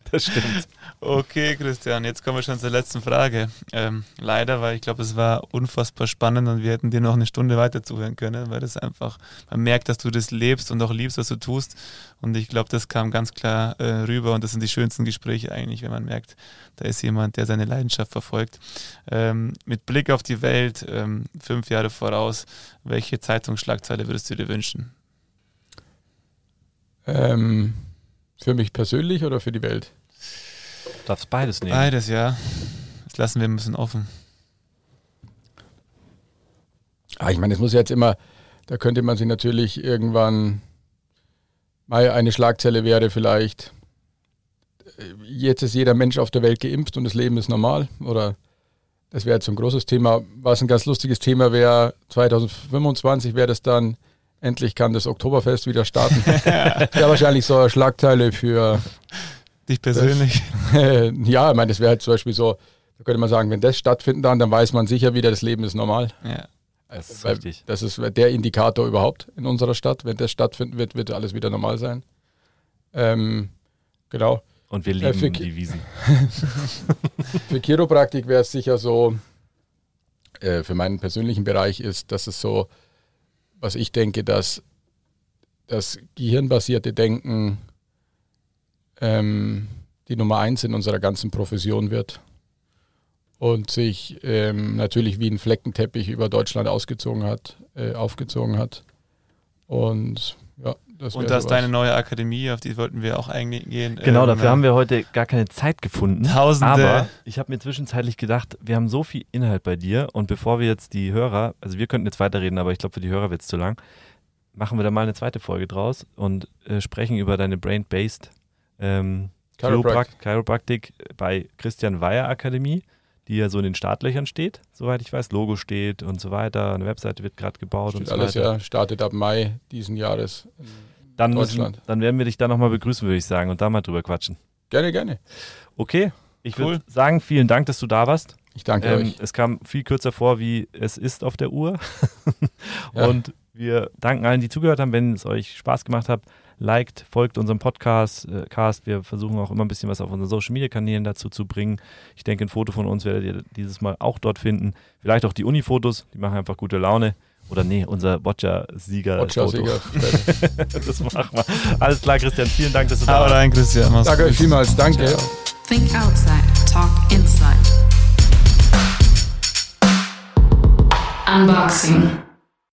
Das stimmt. Okay, Christian, jetzt kommen wir schon zur letzten Frage. Ähm, leider, weil ich glaube, es war unfassbar spannend und wir hätten dir noch eine Stunde weiter zuhören können, weil das einfach, man merkt, dass du das lebst und auch liebst, was du tust. Und ich glaube, das kam ganz klar äh, rüber und das sind die schönsten Gespräche eigentlich, wenn man merkt, da ist jemand, der seine Leidenschaft verfolgt. Ähm, mit Blick auf die Welt, ähm, fünf Jahre voraus, welche Zeitungsschlagzeile würdest du dir wünschen? Ähm, für mich persönlich oder für die Welt? Du darfst beides nehmen. Beides, ja. Das lassen wir ein bisschen offen. Ah, ich meine, es muss jetzt immer, da könnte man sich natürlich irgendwann, mal eine Schlagzeile wäre vielleicht, äh, jetzt ist jeder Mensch auf der Welt geimpft und das Leben ist normal. Oder das wäre jetzt so ein großes Thema. Was ein ganz lustiges Thema wäre, 2025 wäre das dann, endlich kann das Oktoberfest wieder starten. wäre wahrscheinlich so eine Schlagzeile für, Dich persönlich? ja, ich meine, das wäre halt zum Beispiel so, da könnte man sagen, wenn das stattfinden dann, dann weiß man sicher wieder, das Leben ist normal. ja. Das ist Weil richtig. Das ist der Indikator überhaupt in unserer Stadt. Wenn das stattfinden wird, wird alles wieder normal sein. Ähm, genau. Und wir Äh, lieben für- die Wiesen. Für Chiropraktik wäre es sicher so, äh, für meinen persönlichen Bereich ist, dass es so, was ich denke, dass das gehirnbasierte Denken ähm, die Nummer eins in unserer ganzen Profession wird und sich ähm, natürlich wie ein Fleckenteppich über Deutschland ausgezogen hat, äh, aufgezogen hat. Und ja, das Und das ist deine neue Akademie, auf die wollten wir auch eingehen. Genau, ähm, dafür haben wir heute gar keine Zeit gefunden. Tausende. Aber ich habe mir zwischenzeitlich gedacht, wir haben so viel Inhalt bei dir und bevor wir jetzt die Hörer, also wir könnten jetzt weiterreden, aber ich glaube, für die Hörer wird es zu lang, machen wir da mal eine zweite Folge draus und äh, sprechen über deine Brain-Based ähm, Chiropraktik bei Christian Weyer Akademie die ja so in den Startlöchern steht, soweit ich weiß. Logo steht und so weiter. Eine Webseite wird gerade gebaut steht und so alles, weiter. ja. Startet ab Mai diesen Jahres in dann Deutschland. Müssen, dann werden wir dich da nochmal begrüßen, würde ich sagen, und da mal drüber quatschen. Gerne, gerne. Okay, ich cool. würde sagen, vielen Dank, dass du da warst. Ich danke ähm, euch. Es kam viel kürzer vor, wie es ist auf der Uhr. ja. Und wir danken allen, die zugehört haben. Wenn es euch Spaß gemacht hat, liked, folgt unserem Podcast. Äh, Cast. Wir versuchen auch immer ein bisschen was auf unseren Social Media Kanälen dazu zu bringen. Ich denke, ein Foto von uns werdet ihr dieses Mal auch dort finden. Vielleicht auch die Uni-Fotos, die machen einfach gute Laune. Oder nee, unser Boccia-Sieger. Boccia-Sieger. das machen wir. Alles klar, Christian. Vielen Dank, dass du da warst. rein, Christian. Mach's Danke euch vielmals. Danke. Ciao. Think outside, talk inside. Unboxing.